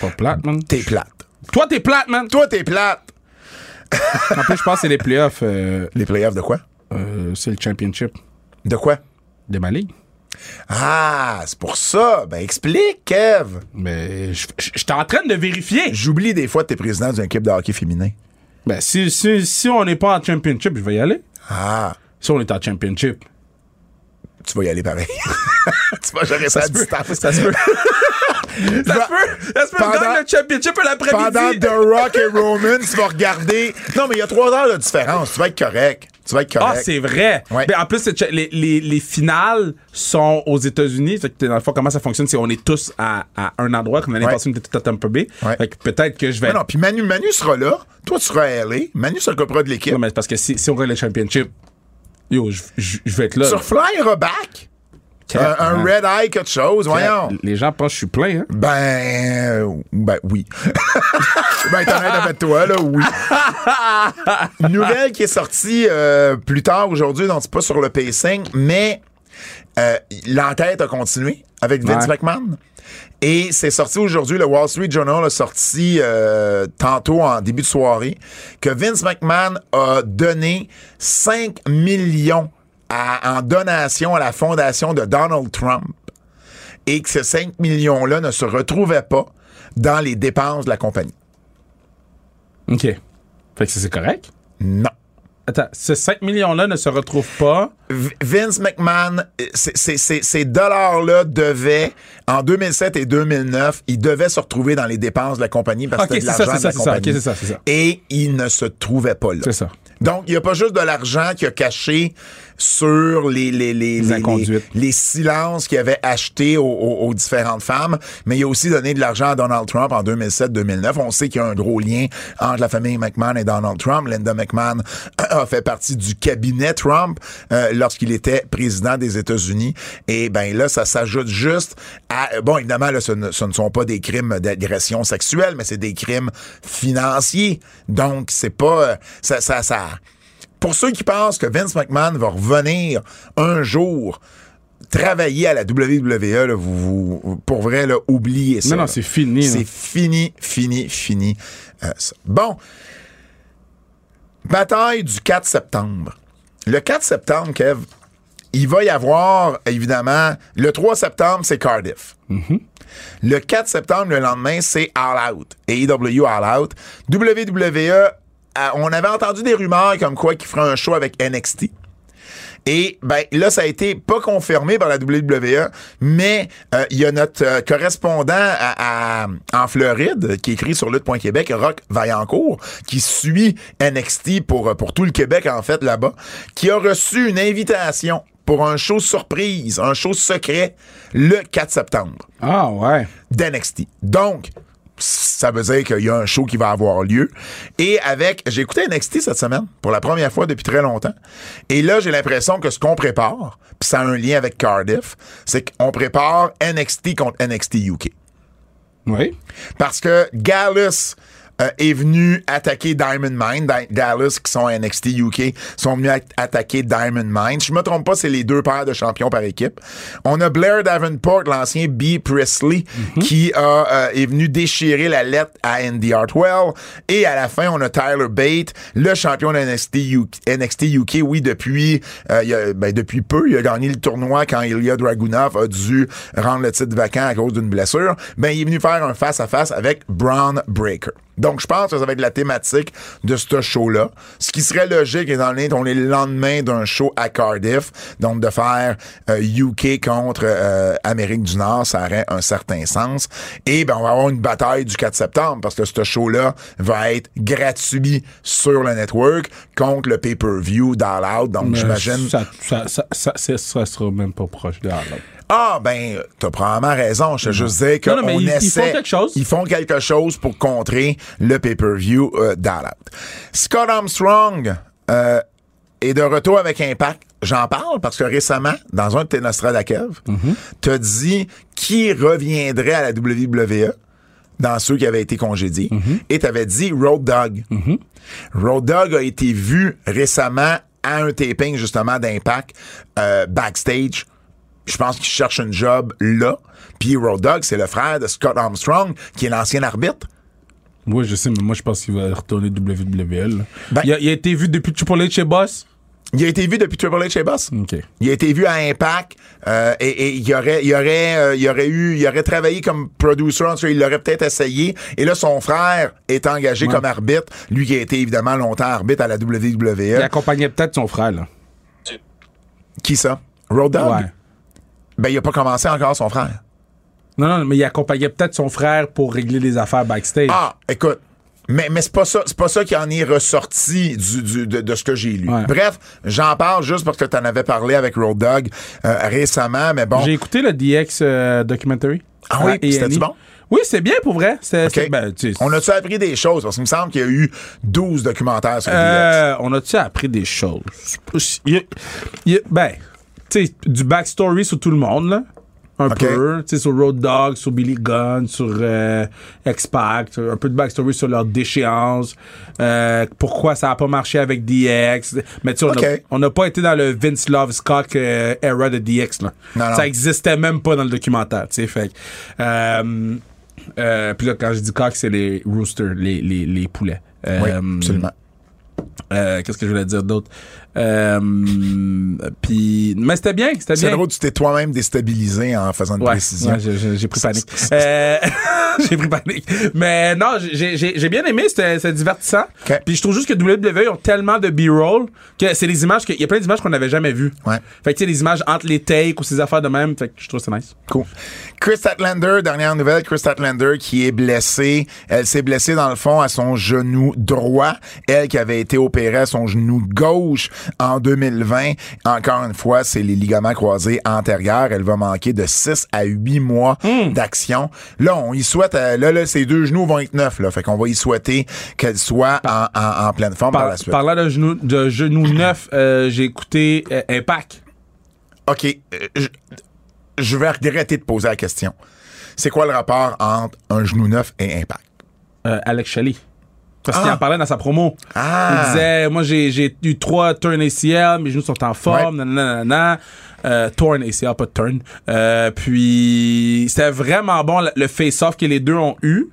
Pas plate, man. T'es plate. Toi, t'es plate, man. Toi, t'es plate. En plus, je pense que c'est les playoffs. euh, Les playoffs de quoi? euh, c'est le championship De quoi? de ma ligue. Ah, c'est pour ça. Ben, explique, Kev. Mais je- j'étais en train de vérifier. J'oublie des fois que t'es président d'une équipe de hockey féminin. Ben, si, si, si on n'est pas en championship, je vais y aller. Ah, Si on est en championship. tu vas y aller pareil. tu vas gérer ça, à distance. Ça se peut. ça se peut. Ça se peut. Pendant- le championship Pendant l'après-midi. The Rock et Roman, tu vas regarder. Non, mais il y a trois heures de différence. Tu vas être correct. Tu vas être correct. Ah, c'est vrai. Ouais. Ben, en plus, les, les, les finales sont aux États-Unis. Fait que, dans le fond, comment ça fonctionne, c'est on est tous à, à un endroit, comme l'année Ouais. passée, on était tous à Tampa Bay. Ouais. Fait que peut-être que je vais. Non, non, puis Manu, Manu sera là. Toi, tu seras à LA. Manu s'occupera de l'équipe. Non, mais parce que si, si on gagne le championship, yo, je, vais être là. Tu reflyeras back? Un, un red eye, quelque chose. Voyons. Les gens pensent que je suis plein, hein? Ben, ben oui. ben, t'en honnête avec toi, là, oui. Une nouvelle qui est sortie euh, plus tard aujourd'hui, donc c'est pas sur le pacing, mais euh, l'enquête a continué avec Vince Ouais. McMahon. Et c'est sorti aujourd'hui, le Wall Street Journal a sorti euh, tantôt en début de soirée que Vince McMahon a donné 5 millions à- en donation à la fondation de Donald Trump et que ces 5 millions-là ne se retrouvaient pas dans les dépenses de la compagnie. OK. Fait que c'est correct? Non. Attends, ce 5 millions-là ne se retrouvent pas. Vince McMahon, euh, ces dollars-là devaient, en 2007 et 2009, ils devaient se retrouver dans les dépenses de la compagnie parce que c'était de l'argent de la ça. compagnie. Ça, ça. Et ils ne se trouvaient pas là. C'est ça. Donc, il n'y a pas juste de l'argent qui a caché sur les, les, les, les, inconduites. les- les silences qu'il avait achetés aux, aux- aux différentes femmes, mais il a aussi donné de l'argent à Donald Trump en 2007-2009. On sait qu'il y a un gros lien entre la famille McMahon et Donald Trump. Linda McMahon a fait partie du cabinet Trump euh, lorsqu'il était président des États-Unis. Et ben là, ça s'ajoute juste à... Bon, évidemment, là, ce ne, ce ne sont pas des crimes d'agression sexuelle, mais c'est des crimes financiers. Donc, c'est pas... euh, Ça, ça, ça, pour ceux qui pensent que Vince McMahon va revenir un jour travailler à la WWE, là, vous, vous- pour vrai, là, oubliez ça. Non, non, c'est fini. C'est fini, fini, fini. euh, ça. Bon. Bataille du 4 septembre. Le 4 septembre, Kev, il va y avoir, évidemment, le 3 septembre, c'est Cardiff. Le 4 septembre, le lendemain, c'est All Out. AEW All Out. WWE, euh, on avait entendu des rumeurs comme quoi qu'il ferait un show avec NXT. Et ben là, ça a été pas confirmé par la WWE, mais euh, il y a notre euh, correspondant à, à- en Floride qui écrit sur lutte.québec, Rock Vaillancourt, qui suit NXT pour, euh, pour tout le Québec, en fait, là-bas, qui a reçu une invitation pour un show surprise, un show secret, le 4 septembre Ah, ouais. d'NXT. Donc, ça veut dire qu'il y a un show qui va avoir lieu. Et avec, j'ai écouté NXT cette semaine pour la première fois depuis très longtemps. Et là, j'ai l'impression que ce qu'on prépare, puis ça a un lien avec Cardiff, c'est qu'on prépare NXT contre NXT UK. Oui. Parce que Gallus euh, est venu attaquer Diamond Mine. Di- Gallus, qui sont à NXT UK, sont venus at- attaquer Diamond Mine. Si je me trompe pas, c'est les deux paires de champions par équipe. On a Blair Davenport, l'ancien B. Presley, qui a, euh, est venu déchirer la lettre à Andy Hartwell. Et à la fin, on a Tyler Bate, le champion de NXT UK. NXT UK, oui, depuis, euh, il a- ben, depuis peu, il a gagné le tournoi quand Ilya Dragunov a dû rendre le titre vacant à cause d'une blessure. Ben, il est venu faire un face-à-face avec Braun Breaker. Donc, je pense que ça va être la thématique de ce show-là. Ce qui serait logique, étant donné qu'on est le lendemain d'un show à Cardiff, donc de faire euh, UK contre euh, Amérique du Nord, ça aurait un certain sens. Et ben, on va avoir une bataille du 4 septembre, parce que ce show-là va être gratuit sur le network contre le pay-per-view d'All Out. Donc, j'imagine... Ça, ça, sera même pas proche de All Out. Ah, ben, t'as probablement raison. Je te juste dire qu'on ils- ils essaie. font quelque chose. Ils font quelque chose pour contrer le pay-per-view euh. Scott Armstrong euh, est de retour avec Impact. J'en parle parce que récemment, dans un de tes Nostradakev, Mm-hmm. t'as dit qui reviendrait à la WWE dans ceux qui avaient été congédiés. Mm-hmm. Et t'avais dit Road Dogg. Road Dogg a été vu récemment à un taping justement d'Impact euh, backstage. Je pense qu'il cherche un job là. Puis Road Dogg, c'est le frère de Scott Armstrong, qui est l'ancien arbitre. Oui, je sais, mais moi, je pense qu'il va retourner WWE. là. Ben- il, a, il a été vu depuis Triple H chez Boss? Il a été vu depuis Triple H chez Boss. OK. Il a été vu à Impact euh, et, et il aurait, il aurait, euh, il aurait eu, il aurait travaillé comme producer. En tout cas, il l'aurait peut-être essayé. Et là, son frère est engagé Ouais. comme arbitre. Lui qui a été évidemment longtemps arbitre à la Il WWE. accompagnait peut-être son frère, là. Qui ça? Road Dogg? Ouais. Ben, il a pas commencé encore son frère. Non, non, mais il accompagnait peut-être son frère pour régler les affaires backstage. Ah, écoute. Mais, mais c'est pas ça, c'est pas ça qui en est ressorti du, du- de, de ce que j'ai lu. Ouais. Bref, j'en parle juste parce que tu en avais parlé avec Road Dogg euh, récemment, mais bon. J'ai écouté le DX euh, documentary. Ah oui, puis c'était-tu A&E. bon? Oui, c'est bien pour vrai. Ben, On a-tu appris des choses? Parce qu'il me semble qu'il y a eu 12 documentaires sur le DX. Euh, on a-tu appris des choses? Il il ben, sais, du backstory sur tout le monde, là. Un peu. Tu sais, sur Road Dogg, sur Billy Gunn, sur euh, X-Pac. Un peu de backstory sur leur déchéance. euh, pourquoi ça a pas marché avec DX. Mais tu sais, on n'a pas été dans le Vince Love Scott euh, era de DX, là. Non, non. Ça existait même pas dans le documentaire, tu sais. Fait que, euh, euh, puis là, quand je dis coq, c'est les roosters, les, les, les poulets. Oui, Euh, absolument. euh, Qu'est-ce que je voulais dire d'autre? Euh, puis, mais c'était bien, c'était C'est bien. drôle, tu t'es toi-même déstabilisé en faisant une Ouais, précision. ouais, j'ai- pris panique. Euh, j'ai pris panique. Mais non, j'ai- j'ai bien aimé, c'était divertissant. Ok. Puis je trouve juste que WWE ont tellement de B-roll que c'est des images, il y a plein d'images qu'on n'avait jamais vues. Ouais. Fait que tu sais, des images entre les takes ou ces affaires de même, fait que je trouve ça nice. Cool. Chris Statlander, dernière nouvelle, Chris Statlander qui est blessée. Elle s'est blessée dans le fond à son genou droit. Elle qui avait été opérée à son genou gauche en 2020. Encore une fois, c'est les ligaments croisés antérieurs. Elle va manquer de 6 à 8 mois d'action. Là, on y souhaite, euh, là, là, ses deux genoux vont être neufs, là. Fait qu'on va y souhaiter qu'elle soit en, en- en pleine forme par, Par, la suite. parlant de genoux, de genoux neufs, euh, j'ai écouté euh, Impact. OK. euh, je, je vais regretter de poser la question. C'est quoi le rapport entre un genou neuf et impact? euh, Alex Shelley. Parce qu'il Ah. en parlait dans sa promo. Ah. Il disait, moi j'ai j'ai eu trois turn ACL, mes genoux sont en forme, Ouais. nanana, nanana. Euh, torn ACL, pas turn. Euh, puis c'était vraiment bon le- face-off que les deux ont eu.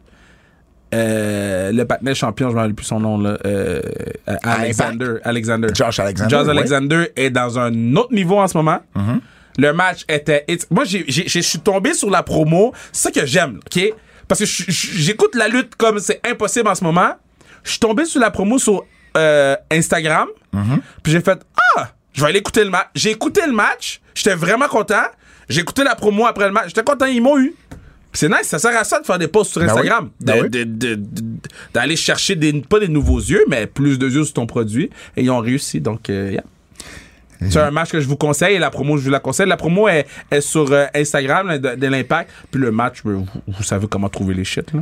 Euh, le patinet champion, je ne me rappelle plus son nom là. Euh, euh, Alexander. Alexander. Josh Alexander, Josh ouais. Alexander est dans un autre niveau en ce moment. Mm-hmm. Le match était. Moi, je suis tombé sur la promo. C'est ça que j'aime, OK? Parce que j'écoute la lutte comme c'est impossible en ce moment. Je suis tombé sur la promo sur euh, Instagram. Mm-hmm. Puis j'ai fait Ah, je vais aller écouter le match. J'ai écouté le match. J'étais vraiment content. J'ai écouté la promo après le match. J'étais content, ils m'ont eu. C'est nice, ça sert à ça de faire des posts sur Ben. Instagram. Ben De- oui. de- de- de- D'aller chercher des, pas des nouveaux yeux, mais plus de yeux sur ton produit. Et ils ont réussi. Donc, euh, yeah. C'est un match que je vous conseille et la promo, je vous la conseille. La promo est, est sur euh, Instagram de, de l'Impact. Puis le match, vous, vous savez comment trouver les shit. Là.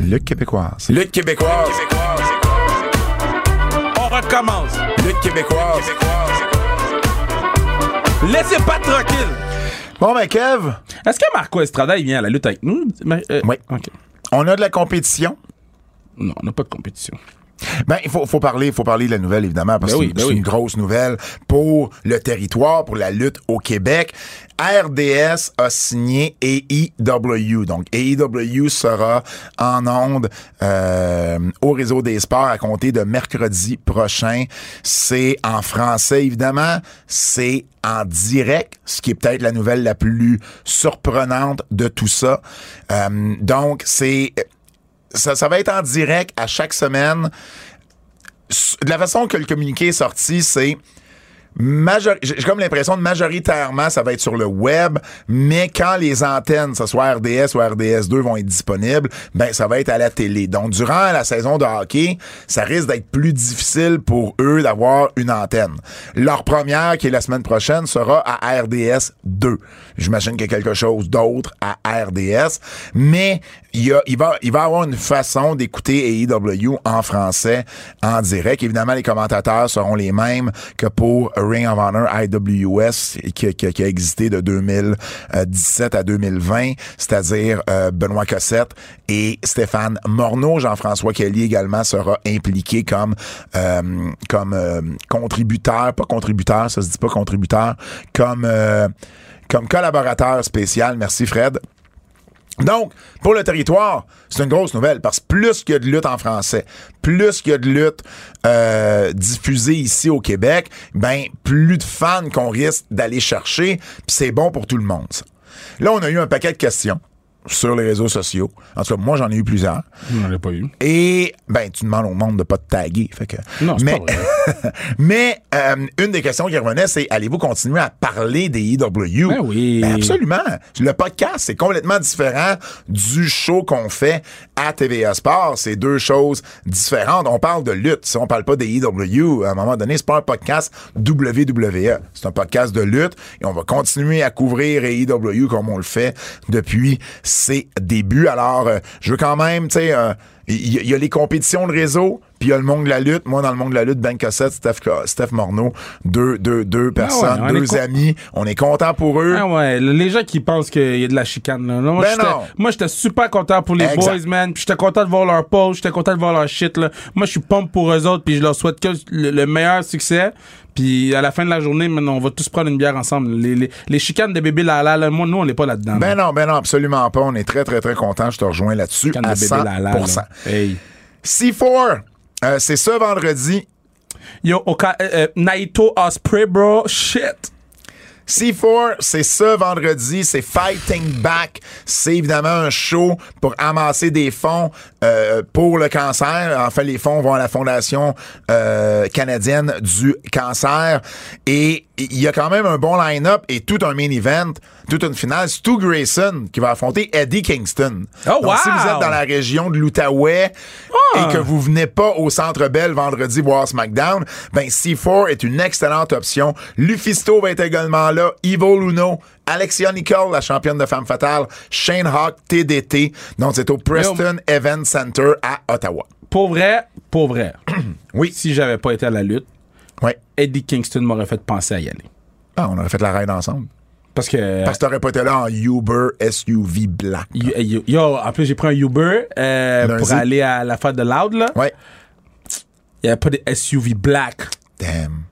Lutte québécoise. Lutte québécoise. On recommence. Lutte québécoise. Laissez pas tranquille. Bon, ben, Kev, Est-ce que Marco Estrada, il vient à la lutte avec nous? Euh, Oui. OK. on a de la compétition. Non, on n'a pas de compétition. Ben, il faut, faut parler, faut parler de la nouvelle, évidemment, parce Ben que oui, ben c'est oui. une grosse nouvelle pour le territoire, pour la lutte au Québec. RDS a signé AEW. Donc, AEW sera en onde euh, au réseau des sports à compter de mercredi prochain. C'est en français, évidemment. C'est en direct, ce qui est peut-être la nouvelle la plus surprenante de tout ça. Euh, donc, c'est ça, ça va être en direct à chaque semaine. De la façon que le communiqué est sorti, c'est j'ai comme l'impression de majoritairement ça va être sur le web, mais quand les antennes, ce soit RDS ou RDS2 vont être disponibles, ben ça va être à la télé. Donc durant la saison de hockey, ça risque d'être plus difficile pour eux d'avoir une antenne. Leur première qui est la semaine prochaine sera à RDS 2. J'imagine qu'il y a quelque chose d'autre à RDS, mais il va il va avoir une façon d'écouter AEW en français en direct. Évidemment, les commentateurs seront les mêmes que pour Ring of Honor IWS qui, qui- qui a existé de 2017 à 2020, c'est-à-dire euh, Benoît Cossette et Stéphane Morneau. Jean-François Kelly également sera impliqué comme euh, comme euh, contributeur, pas contributeur, ça se dit pas contributeur, comme comme collaborateur spécial. Merci Fred. Donc, pour le territoire, c'est une grosse nouvelle parce que plus qu'il y a de lutte en français, plus qu'il y a de lutte euh, diffusée ici au Québec, ben plus de fans qu'on risque d'aller chercher, puis c'est bon pour tout le monde. Là, on a eu un paquet de questions sur les réseaux sociaux. En tout cas, moi, j'en ai eu plusieurs. On n'en a pas eu. Et ben, tu demandes au monde de pas te taguer. Fait que, Non, c'est mais, pas vrai. mais euh, une des questions qui revenait, c'est allez-vous continuer à parler des EW? Ben oui. Ben absolument. Le podcast, c'est complètement différent du show qu'on fait à TVA Sport. C'est deux choses différentes. On parle de lutte. Si on parle pas des EW, à un moment donné, c'est pas un podcast WWE. C'est un podcast de lutte et on va continuer à couvrir AEW comme on le fait depuis ses débuts. Alors, euh, je veux quand même, tu sais, euh, il y, y a les compétitions de réseau, puis il y a le monde de la lutte. Moi, dans le monde de la lutte, Ben Cossette, Steph, Steph Morneau, deux, deux, deux personnes, on est deux amis. On est content pour eux. Ah ouais, les gens qui pensent qu'il y a de la chicane, là. Moi, Ben j'étais- moi, j'étais super content pour les Exact. boys, man. Puis j'étais content de voir leur pause, j'étais content de voir leur shit, là. Moi, je suis pompe pour eux autres, puis je leur souhaite que le, le meilleur succès. Puis à la fin de la journée, maintenant, on va tous prendre une bière ensemble. Les, les, les chicanes de bébé Lala, là, moi, nous, on n'est pas là-dedans. Ben là. non, ben non, absolument pas. On est très, très, très content. Je te rejoins là-dessus à de bébé 100%. Lala, là. Hey. C4, euh, c'est ce vendredi. Yo, Oka, euh, euh, Naito Osprey, bro, shit. C4, c'est ce vendredi, c'est Fighting Back. C'est évidemment un show pour amasser des fonds euh, pour le cancer. En fait, les fonds vont à la Fondation euh, canadienne du cancer. Et il y a quand même un bon line-up et tout un main event, toute une finale. Stu Grayson qui va affronter Eddie Kingston. Oh, Donc, si wow! vous êtes dans la région de l'Outaouais Ah! et que vous venez pas au Centre Bell vendredi voir SmackDown, ben C4 est une excellente option. Lufisto va être également là, Ivo Luno, Alexia Nicole, la championne de femme fatale, Shane Hawk, TDT. Donc c'est au Preston Event Center à Ottawa. Pour vrai, pour vrai. Oui. si j'avais pas été à la lutte, Ouais. Eddie Kingston m'aurait fait penser à y aller. Ah, on aurait fait la ride ensemble. Parce que. Parce que t'aurais pas été là en Uber SUV blanc. Yo, yo, yo, en plus, j'ai pris un Uber euh, pour aller à la fête de Loud, là. Ouais. Il n'y avait pas de SUV black. Damn.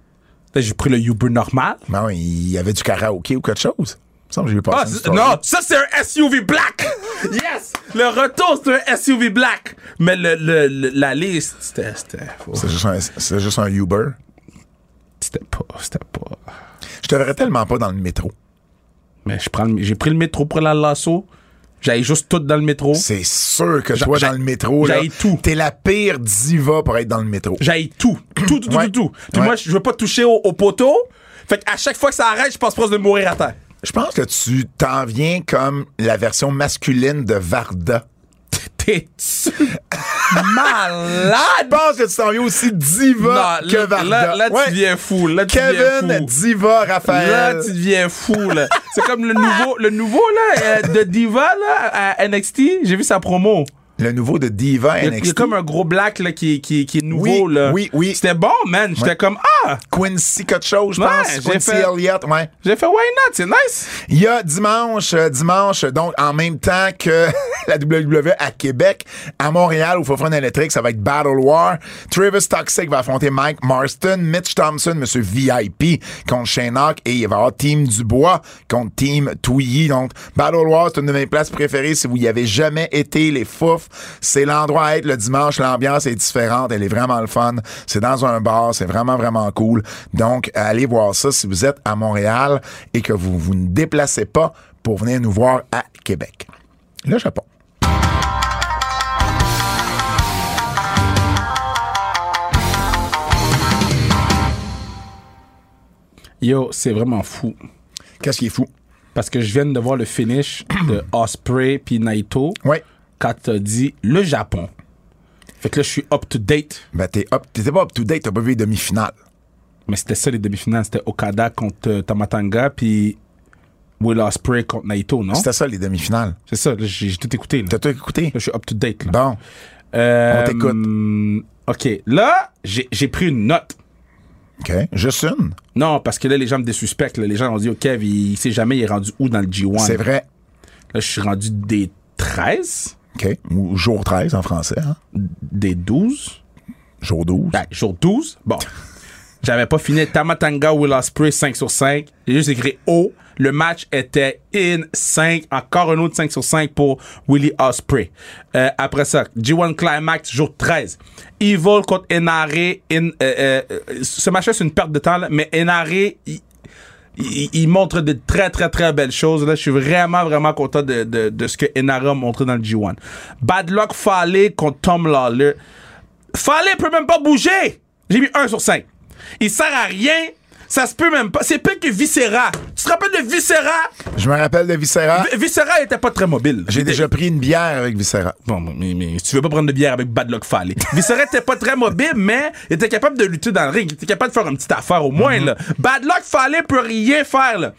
Là, j'ai pris le Uber normal. Non, il y avait du karaoké ou quelque chose. Que j'ai passer Ah, non, ça, c'est un SUV black! yes! Le retour, c'est un SUV black. Mais le, le, le- la liste, c'était. C'était C'est juste, juste un Uber. C'était pas. C'était pas. Je te verrais tellement pas dans le métro. Mais je prends j'ai pris le métro pour la lasso. J'allais juste tout dans le métro. C'est sûr que toi, dans le métro, là, tout. t'es la pire diva pour être dans le métro. J'aille tout. Tout, tout, tout, Ouais. tout, tout. Puis Ouais. moi, je veux pas toucher au, au poteau. Fait qu'à chaque fois que ça arrête, je pense proche de mourir à terre. Je pense que tu t'en viens comme la version masculine de Varda. T'es-tu malade? Je pense que tu t'en viens aussi diva Non, que là, Varda. là, là, tu Ouais. deviens fou. Là, tu Kevin, fou. diva, Raphaël. Là, tu deviens fou, là. C'est comme le nouveau, le nouveau, là, euh, de Diva, là, à NXT. J'ai vu sa promo. Le nouveau de Diva NXT. il y a comme un gros black, là, qui, qui, qui est nouveau, Oui, là. oui, oui. C'était bon, man. J'étais Ouais. comme, ah! Quincy quelque chose, je Ouais, pense. Quincy fait- Elliott, ouais. J'ai fait, why not? C'est nice. Il y a dimanche, euh, dimanche, donc en même temps que la WWE à Québec, à Montréal, au Fofun électrique, ça va être Battle War. Travis Toxic va affronter Mike Marston, Mitch Thompson, Monsieur VIP contre Shane Hawk, et il va y avoir Team Dubois contre Team Twiggy. Donc, Battle War, c'est une de mes places préférées. Si vous y avez jamais été, les fouf, c'est l'endroit à être le dimanche. L'ambiance est différente, elle est vraiment le fun. C'est dans un bar, c'est vraiment, vraiment cool. Donc, allez voir ça si vous êtes à Montréal et que vous vous ne déplacez pas pour venir nous voir à Québec. Le Japon. Yo, c'est vraiment fou. Qu'est-ce qui est fou? Parce que je viens de voir le finish de Osprey puis Naito Ouais. Quand t'as dit le Japon. Fait que là, je suis up to date. Ben, t'es up, t'étais pas up to date, t'as pas vu les demi-finales. Mais c'était ça les demi-finales. C'était Okada contre euh, Tamatanga puis Will Osprey contre Naito, non? C'était ça, les demi-finales. C'est ça, là, j'ai j'ai tout écouté. Là. T'as tout écouté? Là, je suis up to date. Là. Bon. Euh, on t'écoute. hum, OK. Là, j'ai j'ai pris une note. OK. Juste une? Non, parce que là, les gens me désuspectent. là. Les gens ont dit, OK, Kev, il, il sait jamais, il est rendu où dans le G1. C'est vrai. Là, je suis rendu des 13, OK. Ou jour 13 en français, hein? des 12. Jour 12. Ben, jour 12. Bon. J'avais pas fini Tamatanga Will Ospreay 5 sur 5. J'ai juste écrit O. Le match était in 5. Encore un autre 5 sur 5 pour Willie Osprey. Euh, après ça, G1 Climax, jour 13. Evil contre Enare. In, euh, euh, euh, ce match-là, c'est une perte de temps, là, mais Enare, il, il, il montre de très, très, très belles choses. Là, je suis vraiment, vraiment content de, de, de ce que Enara a dans le G1. Bad Luck Fale contre Tom Lawler. Fale peut même pas bouger. J'ai mis 1 sur 5. Il sert à rien. Ça se peut même pas. C'est pire que Viscera. Tu te rappelles de Viscera? Je me rappelle de Viscera. V- Viscera était pas très mobile. J'ai déjà pris une bière avec Viscera. Bon, mais, mais tu veux pas prendre de bière avec Bad Luck Fale. Viscera était pas très mobile, mais il était capable de lutter dans le ring. Il était capable de faire une petite affaire au moins, là. Bad Luck Fale peut rien faire, là.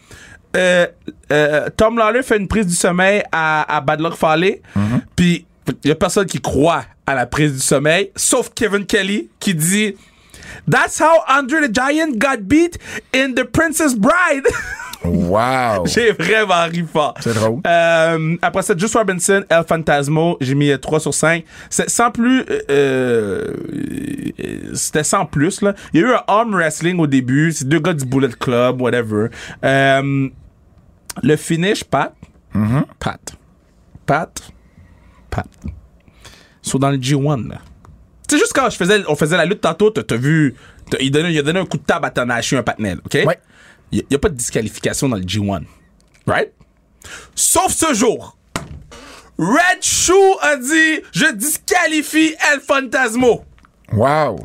euh, euh, Tom Lawler fait une prise du sommeil à, à Bad Luck Fale, puis il y a personne qui croit à la prise du sommeil, sauf Kevin Kelly qui dit That's how Andre the Giant got beat in The Princess Bride. Wow. J'ai vraiment ri fort. C'est drôle. Euh, après ça, Just Robinson, El Fantasmo, j'ai mis euh, 3 sur 5. C'est sans plus. euh, euh, C'était sans plus, là. Il y a eu un arm wrestling au début. C'est deux gars du Bullet Club, whatever. Euh, le finish, Pat. Pat. Pat. Pat. Ils sont dans le G1, là. C'est juste quand je faisais, on faisait la lutte tantôt, t'as vu. il, donnait, il a donné un coup de table à Tanahashi, un patnel, OK? Ouais. Il n'y a, pas de disqualification dans le G1. Right? Sauf ce jour. Red Shoe a dit Je disqualifie El Fantasmo. Wow.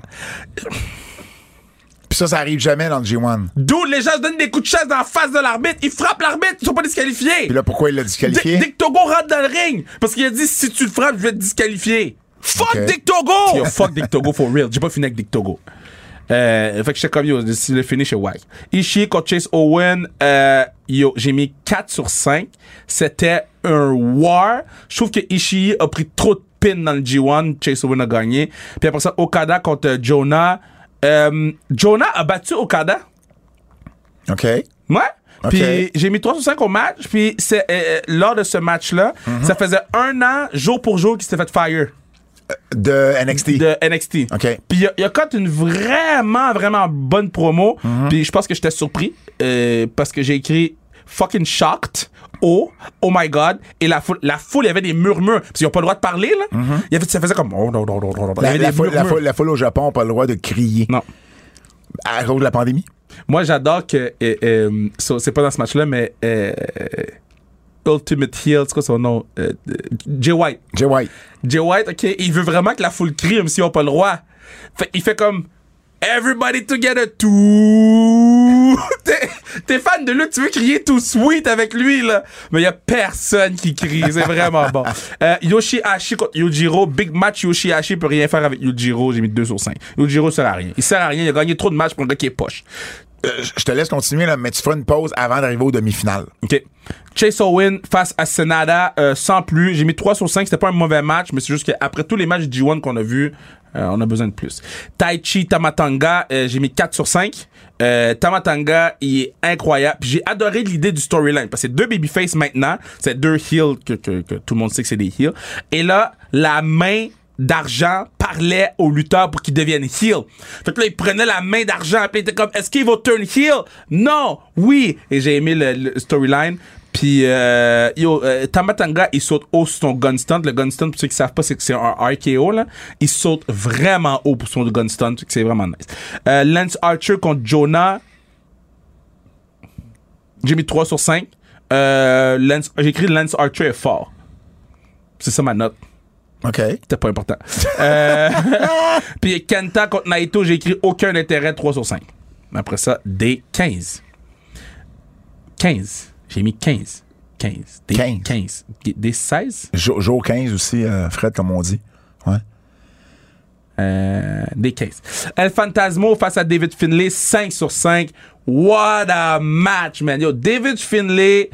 Puis ça, ça arrive jamais dans le G1. D'où les gens se donnent des coups de chaise dans la face de l'arbitre. Ils frappent l'arbitre, ils sont pas disqualifiés. Puis là, pourquoi il l'a disqualifié? Dick, Dick Togo rentre dans le ring parce qu'il a dit si tu le frappes, je vais te disqualifier. Fuck Ok. Dick Togo! Yo, fuck Dick Togo for real. J'ai pas fini avec Dick Togo. Euh, fait que j'étais comme yo, le le finish est wack. Ishii contre Chase Owen, euh, yo, j'ai mis 4 sur 5. C'était un war. Je trouve que Ishii a pris trop de pins dans le G1. Chase Owen a gagné. Puis après ça, Okada contre euh, Jonah. Euh, Jonah a battu Okada. OK. Ouais. Ok. Puis j'ai mis 3 sur 5 au match. Puis c'est, euh, lors de ce match-là, Mhm. ça faisait un an, jour pour jour, qu'il s'était fait fire De NXT. de NXT. OK. Puis il a, il a quand une vraiment, vraiment bonne promo. Mhm. Puis je pense que j'étais surpris euh, parce que j'ai écrit fucking shocked. Oh, oh my god. Et la foule, la foule, il y avait des murmures. Parce qu'ils n'ont pas le droit de parler, là. Il y avait, ça faisait comme. Oh, non, non, non, y. La, la foule, la, foule, la foule au Japon n'a pas le droit de crier Non. à cause de la pandémie? Moi, j'adore que. euh, euh, so, c'est pas dans ce match-là, mais. Ultimate Heel, c'est quoi son nom? Euh, euh, Jay White. Jay White. Jay White, OK, il veut vraiment que la foule crie, même s'ils n'ont pas le droit. Fait, il fait comme Everybody together, tout. T'es, t'es fan de lui, tu veux crier tout sweet avec lui, là. Mais il y a personne qui crie, c'est vraiment bon. Euh, Yoshihashi contre Yujiro, big match. Yoshihashi peut rien faire avec Yujiro, j'ai mis 2 sur 5. Yujiro sert à rien. Il sert à rien, il a gagné trop de matchs pour un gars qui est poche. Euh, je te laisse continuer, là, mais tu feras une pause avant d'arriver aux demi-finales. OK. Chase Owen face à Senada, euh, sans plus. J'ai mis 3 sur 5. C'était pas un mauvais match, mais c'est juste qu'après tous les matchs du G1 qu'on a vus, euh, on a besoin de plus. Taichi Tamatanga, euh, j'ai mis 4 sur 5. Euh, Tamatanga, il est incroyable. J'ai adoré l'idée du storyline parce que c'est deux babyface maintenant. C'est deux heels que, que, que tout le monde sait que c'est des heels. Et là, la main d'argent parlait aux lutteurs pour qu'ils deviennent heel. Fait que là, il prenait la main d'argent, puis il était comme, est-ce qu'il va turn heel? Non! Oui! Et j'ai aimé le, storyline. Puis, euh, yo, euh, Tamatanga, il saute haut sur son gun stunt. Le gun stunt, pour ceux qui savent pas, c'est que c'est un RKO, là. Il saute vraiment haut pour son gun stunt, c'est vraiment nice. Euh, Lance Archer contre Jonah. J'ai mis 3 sur 5. Euh, Lance- j'ai écrit Lance Archer est fort. C'est ça ma note. OK. C'était pas important. Euh, puis Kenta contre Naito, j'ai écrit aucun intérêt, 3 sur 5. Après ça, des 15. 15. J'ai mis 15. 15. Des 15. 15. Des 16? Jo- Jour 15 aussi, euh, Fred, comme on dit. Ouais. Euh, des 15. El Fantasmo face à David Finlay, 5 sur 5. What a match, man. Yo, David Finlay,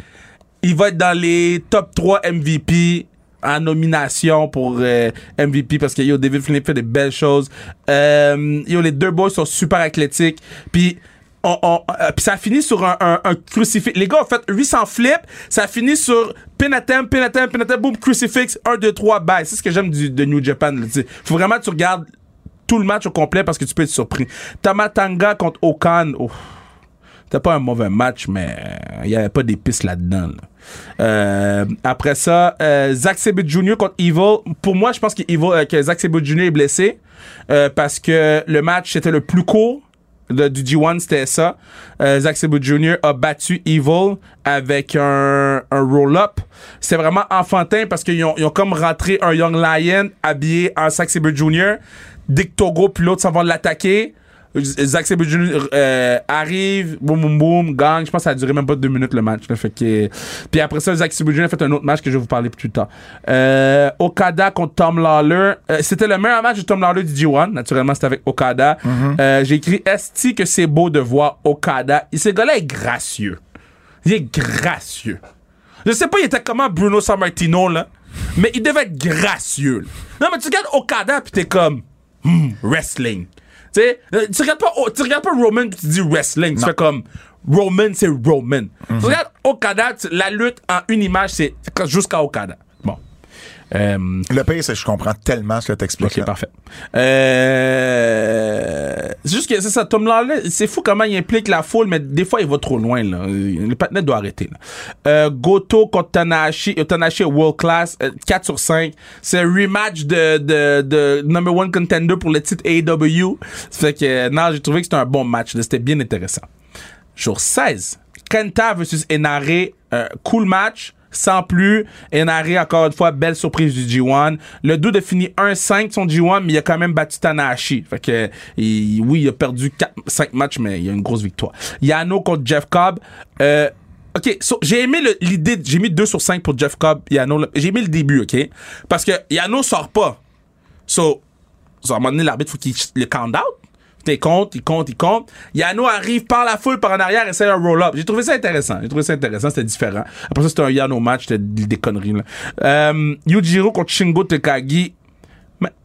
il va être dans les top 3 MVP en nomination pour euh, MVP parce que yo, David Finlay fait des belles choses. Euh, yo, les deux boys sont super athlétiques. Puis on, on- euh, puis ça finit sur un, un, un crucifix. Les gars ont fait 800 flips. Ça finit sur pin attempt, pin attempt, pin attempt, boom, crucifix, 1, 2, 3, bye. C'est ce que j'aime de New Japan. là. Faut vraiment que tu regardes tout le match au complet parce que tu peux être surpris. Tamatanga contre Okan. C'était pas un mauvais match, mais il y avait pas d'épices là-dedans. là. Euh, après ça, euh, Zack Sabre Jr. contre Evil. Pour moi, je pense que, Evil, euh, que Zack Sabre Jr. est blessé euh, parce que le match c'était le plus court du G1, c'était ça. Euh, Zack Sabre Jr. a battu Evil avec un, roll-up. C'est vraiment enfantin parce qu'ils ont, ils ont comme rentré un Young Lion habillé en Zack Sabre Jr. Dick Togo, puis l'autre s'en va l'attaquer. Zack Sabre euh, arrive, boum boum boum, gagne. Je pense que ça a duré même pas deux minutes le match. là. fait que, puis après ça, Zack Sabre a fait un autre match que je vais vous parler plus tard. Euh, Okada contre Tom Lawler. Euh, c'était le meilleur match de Tom Lawler du G1. Naturellement, c'était avec Okada. Euh, J'ai écrit Esti que c'est beau de voir Okada. Et ce gars-là est gracieux. Il est gracieux. Je sais pas, il était comment Bruno Sammartino, là, mais il devait être gracieux. là. Non, mais tu regardes Okada, puis t'es comme, hmm, wrestling. Tu sais, euh, tu regardes pas, tu regardes pas Roman, puis tu dis wrestling. Tu fais comme, Roman, c'est Roman. Tu regardes Okada, tu- la lutte en une image, c'est jusqu'à Okada. Bon. Euh, Le pire, c'est que je comprends tellement ce que t'expliques. Ok, là. parfait. Euh, c'est ça, Tom Lawless, c'est fou comment il implique la foule, mais des fois, il va trop loin. Là. Le patinet doit arrêter. Euh, Goto contre Tanahashi, euh, Tanahashi est world class, euh, 4 sur 5. C'est un rematch de, de, de number one contender pour le titre AEW. Fait que, euh, non, j'ai trouvé que c'était un bon match. C'était bien intéressant. Jour 16, Kenta versus Enare, euh, cool match. Sans plus, Enare, encore une fois, belle surprise du G1. Le dude a fini 1-5 son G1, mais il a quand même battu Tanahashi. Fait que, il- oui, il a perdu 4, 5 matchs, mais il a une grosse victoire. Yano contre Jeff Cobb. Euh, OK, so, j'ai aimé l'idée, j'ai mis 2 sur 5 pour Jeff Cobb, Yano. J'ai aimé le début, OK? Parce que Yano sort pas. So, so, à un moment donné, l'arbitre, faut qu'il le count out. Il compte, il compte, il compte. Yano arrive par la foule, par en arrière, essaie un roll-up. J'ai trouvé ça intéressant. J'ai trouvé ça intéressant, c'était différent. Après ça, c'était un Yano match, c'était des conneries. Là. Euh, Yujiro contre Shingo Takagi.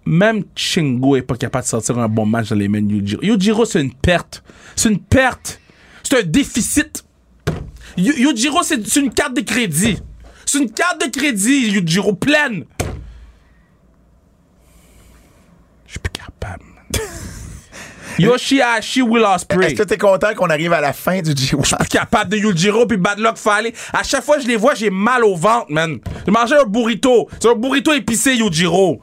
Même Shingo est pas capable de sortir un bon match dans les mains de Yujiro. Yujiro, c'est une perte. C'est une perte. C'est un déficit. Yu- Yujiro, c'est c'est une carte de crédit. C'est une carte de crédit, Yujiro, pleine. Je suis plus capable. Yoshihashi Will Ospreay. Est-ce que t'es content qu'on arrive à la fin du G1? plus capable de Yujiro puis Bad Luck Fale. À chaque fois que je les vois, j'ai mal au ventre, man. J'ai mangé un burrito. C'est un burrito épicé, Yujiro.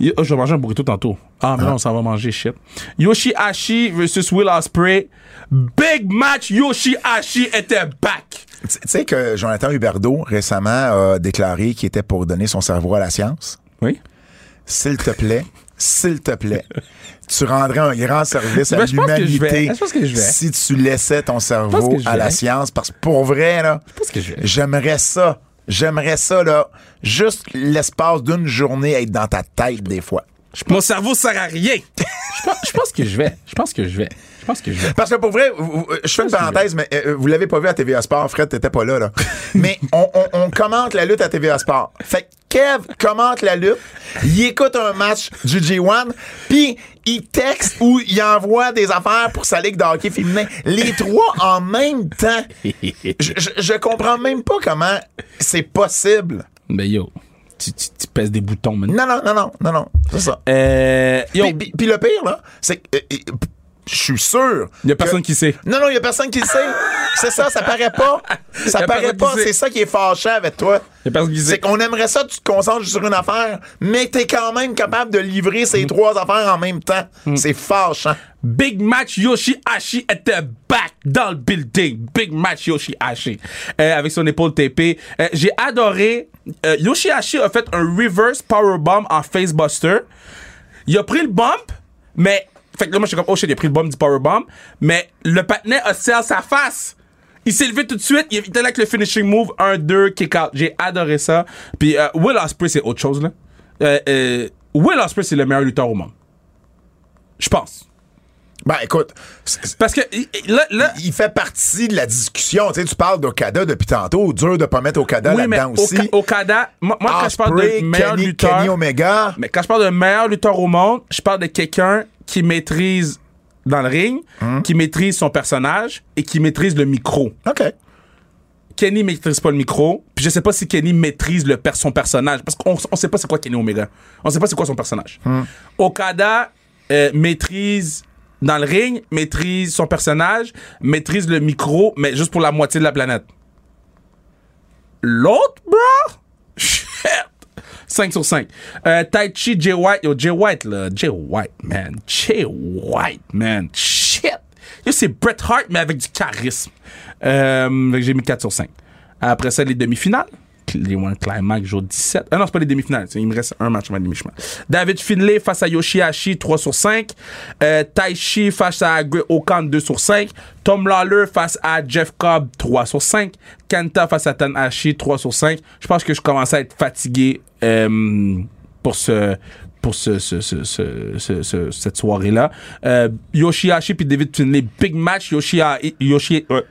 Yo- je vais manger un burrito tantôt. Ah, mais non, on s'en va manger shit. Yoshihashi versus Will Ospreay. Big match, Yoshihashi était back. Tu tu sais que Jonathan Huberdeau, récemment, a déclaré qu'il était pour donner son cerveau à la science? Oui. S'il te plaît, s'il te plaît, tu rendrais un grand service à Ben, l'humanité si tu laissais ton cerveau à la science. Parce que pour vrai, là, j'aimerais ça. J'aimerais ça, là, juste l'espace d'une journée être dans ta tête des fois. Mon cerveau sert à rien. je, pense, je pense que je vais. Je pense que je vais. Je pense que je vais. Parce que pour vrai, je fais une parenthèse, mais euh, vous l'avez pas vu à TVA Sport, Fred, t'étais pas là, là. mais on, on- on commente la lutte à TVA Sport. Fait que Kev commente la lutte, il écoute un match du G1, puis il texte ou il envoie des affaires pour sa ligue de hockey féminin. Les trois en même temps. Je, je, je comprends même pas comment c'est possible. Ben yo, tu, tu, tu pèses des boutons, man. Non, non, non, non, non, non, c'est ça. Euh, yo, Puis, puis- puis le pire, là, c'est que euh, euh, je suis sûr. y a personne que- qui sait. Non, non, il y a personne qui le sait. C'est ça, ça paraît pas. Ça paraît pas. C'est ça qui est fâchant avec toi. Y a personne qui C'est sait. qu'on aimerait ça tu te concentres sur une affaire, mais t'es quand même capable de livrer Mm. ces trois affaires en même temps. C'est fâchant. Big match Yoshihashi était back dans le building. Big match Yoshihashi. Euh, avec son épaule TP. Euh, J'ai adoré. euh, Yoshihashi a fait un reverse powerbomb en facebuster. Il a pris le bump, mais. Fait que là, moi, j'étais comme, oh shit, il a pris le bump du powerbomb. Mais le patinet a serré sa face. Il s'est levé tout de suite. Il était là avec le finishing move. 1-2, kick out. J'ai adoré ça. Puis euh, Will Ospreay, c'est autre chose, là. Euh, euh, Will Ospreay, c'est le meilleur lutteur au monde. Je pense. Ben, écoute, Parce que là, là il fait partie de la discussion. Tu sais, tu parles d'Okada depuis tantôt. Dur de pas mettre Okada oui, là-dedans aussi. Oka- Okada, moi, moi, quand je parle de meilleur Kenny, lutteur, Kenny Omega. mais quand je parle de meilleur lutteur au monde, je parle de quelqu'un qui maîtrise dans le ring, Hum. qui maîtrise son personnage et qui maîtrise le micro. OK. Kenny maîtrise pas le micro, puis je sais pas si Kenny maîtrise le per- son personnage parce qu'on on sait pas c'est quoi Kenny Omega. On sait pas c'est quoi son personnage. Okada euh, maîtrise dans le ring, maîtrise son personnage, maîtrise le micro, mais juste pour la moitié de la planète. L'autre, bro? Shit! 5 sur 5. Euh, tai Chi, Jay White. Yo, Jay White, là. Jay White, man. Jay White, man. Shit! Yo, c'est Bret Hart, mais avec du charisme. Euh, j'ai mis 4 sur 5. Après ça, les demi-finales. Les One Climax, jour 17. Ah non, c'est pas les demi-finales. Il me reste un match avant les demi-finales. David Finlay face à Yoshihashi, 3 sur 5. Euh, Taichi face à Okan, 2 sur 5. Tom Lawler face à Jeff Cobb, 3 sur 5. Kenta face à Tanahashi, 3 sur 5. Je pense que je commence à être fatigué euh, pour ce pour ce, ce- ce- ce- ce- ce- cette soirée-là. Euh, Yoshihashi puis David Finlay. Big match Yoshihashi. Yoshi, euh,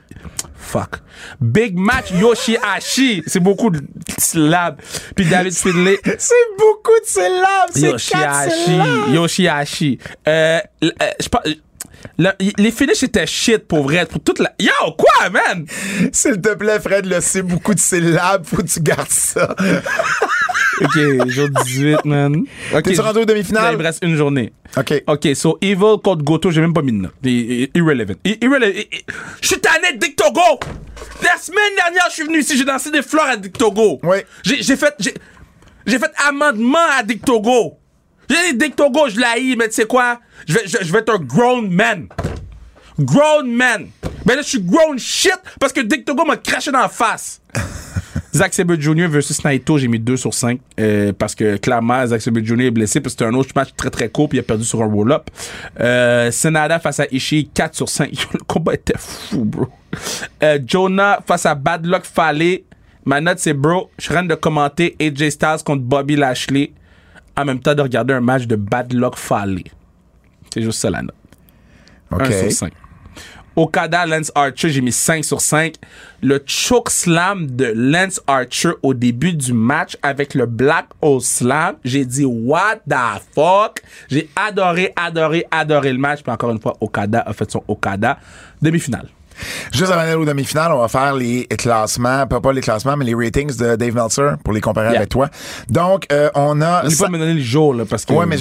fuck. Big match Yoshihashi. C'est beaucoup de syllabes. Puis David Finlay. C'est beaucoup de syllabes. C'est Yoshihashi. Yoshihashi. Euh, euh, je le- les finishes étaient shit pour vrai. Pour toute la. Yo, quoi, man? S'il te plaît, Fred, là, c'est beaucoup de syllabes. Faut que tu gardes ça. Ok, jour 18, man. Ok, T'es-tu rendu aux Il demi-finales? me reste une journée. OK. Ok, so Evil contre Goto, j'ai même pas mis de note. I- i- Irrelevant. I- irrelevant. Je suis tanné de Dick Togo! La semaine dernière, je suis venu ici, j'ai dansé des fleurs à Dick Togo. Oui. J'ai j'ai fait, j'ai, j'ai fait amendement à Dick Togo. J'ai dit Dick Togo, je l'ai, mais tu sais quoi? Je vais, je, je vais être un grown man. Grown man. Ben là, je suis grown shit parce que Dick Togo m'a craché dans la face. Zack Sabre Jr. versus Naito, j'ai mis 2 sur 5 euh, parce que clairement, Zack Sabre Jr. est blessé parce que c'était un autre match très très court puis il a perdu sur un roll-up. Euh, Senada face à Ishii, 4 sur 5. Le combat était fou, bro. Euh, Jonah face à Bad Luck Fale. Ma note, c'est bro, je suis en train de commenter AJ Styles contre Bobby Lashley en même temps de regarder un match de Bad Luck Fale. C'est juste ça la note. OK. 1 sur 5. Okada, Lance Archer, j'ai mis 5 sur 5. Le choke slam de Lance Archer au début du match avec le Black Hole Slam, j'ai dit what the fuck? J'ai adoré, adoré, adoré le match. Puis encore une fois, Okada a fait son Okada. Demi-finale. Juste avant d'aller aux demi-finales, on va faire les classements, pas, pas les classements, mais les ratings de Dave Meltzer pour les comparer Yeah. avec toi. Donc, euh, on a... N'oublie pas de me donner le jour, là, parce que. Ouais, mais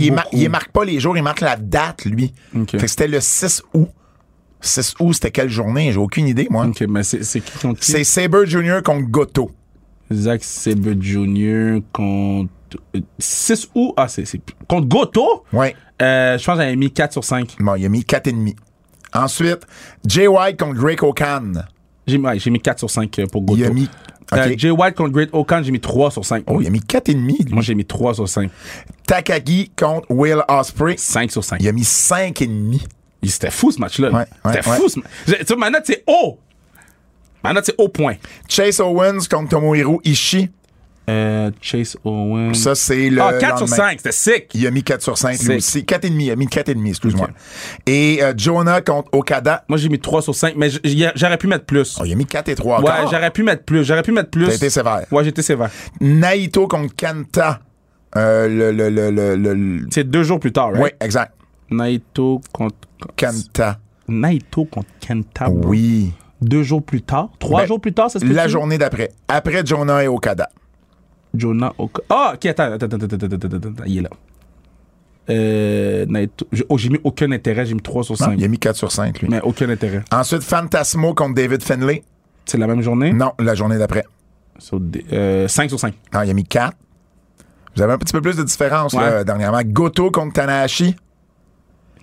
il mar- il marque pas les jours, il marque la date, lui. Fait que c'était le 6 août. 6 août, c'était quelle journée? J'ai aucune idée, moi. Ok, mais c'est c'est qui contre qui? C'est Saber Jr. contre Goto. Zack Sabre Jr. contre. euh, 6 août. Ah, c'est. Contre Goto? Ouais. Euh, je pense que j'avais mis 4 sur 5. Bon, il a mis 4,5. Ensuite, Jay White contre Drake O'Kan. J'ai ouais, mis 4 sur 5 pour Goto. Il a mis. OK. Euh, Jay White contre Great Okan, j'ai mis 3 sur 5. Oh, il a mis 4,5. lui. Moi, j'ai mis 3 sur 5. Takagi contre Will Ospreay. 5 sur 5. Il a mis 5,5. C'était fou ce match-là. Ouais, C'était ouais. fou ce match. Tu sais, ma note, c'est haut. Ma note, c'est haut point. Chase Owens contre Tomohiro Ishii. Euh, Chase Owens. Ça, c'est le. ah, 4 sur lendemain. 5. C'était sick. Il a mis 4 sur 5 lui C'est- aussi. 4,5. Il a mis 4,5, excuse-moi. Et euh, Jonah contre Okada. Moi, j'ai mis 3 sur 5, mais j'aurais pu mettre plus. Oh, il a mis 4 et 3 ouais, j'aurais pu mettre plus. J'aurais pu mettre plus. T'as été sévère. Ouais, j'étais sévère. Naito contre Kanta. Euh, le, le, le, le, le- le- C'est deux jours plus tard, right? Oui, exact. Naito contre. Kanta. Naito contre Kenta. Bro. Oui. Deux jours plus tard, trois ben, jours plus tard, c'est ce La journée d'après. Après Jonah et Okada. Jonah Okada. Ah, oh, ok, attends, attends, attends, attends, attends, attends, attends, il est là. Euh, Naito. Oh, j'ai mis aucun intérêt, j'ai mis 3 sur 5. Non, il a mis 4 sur 5, lui. Mais aucun intérêt. Ensuite, Fantasmo contre David Finlay. C'est la même journée? Non, la journée d'après. So, euh, 5 sur 5. Non, ah, il a mis 4. Vous avez un petit peu plus de différence là, dernièrement. Goto contre Tanahashi.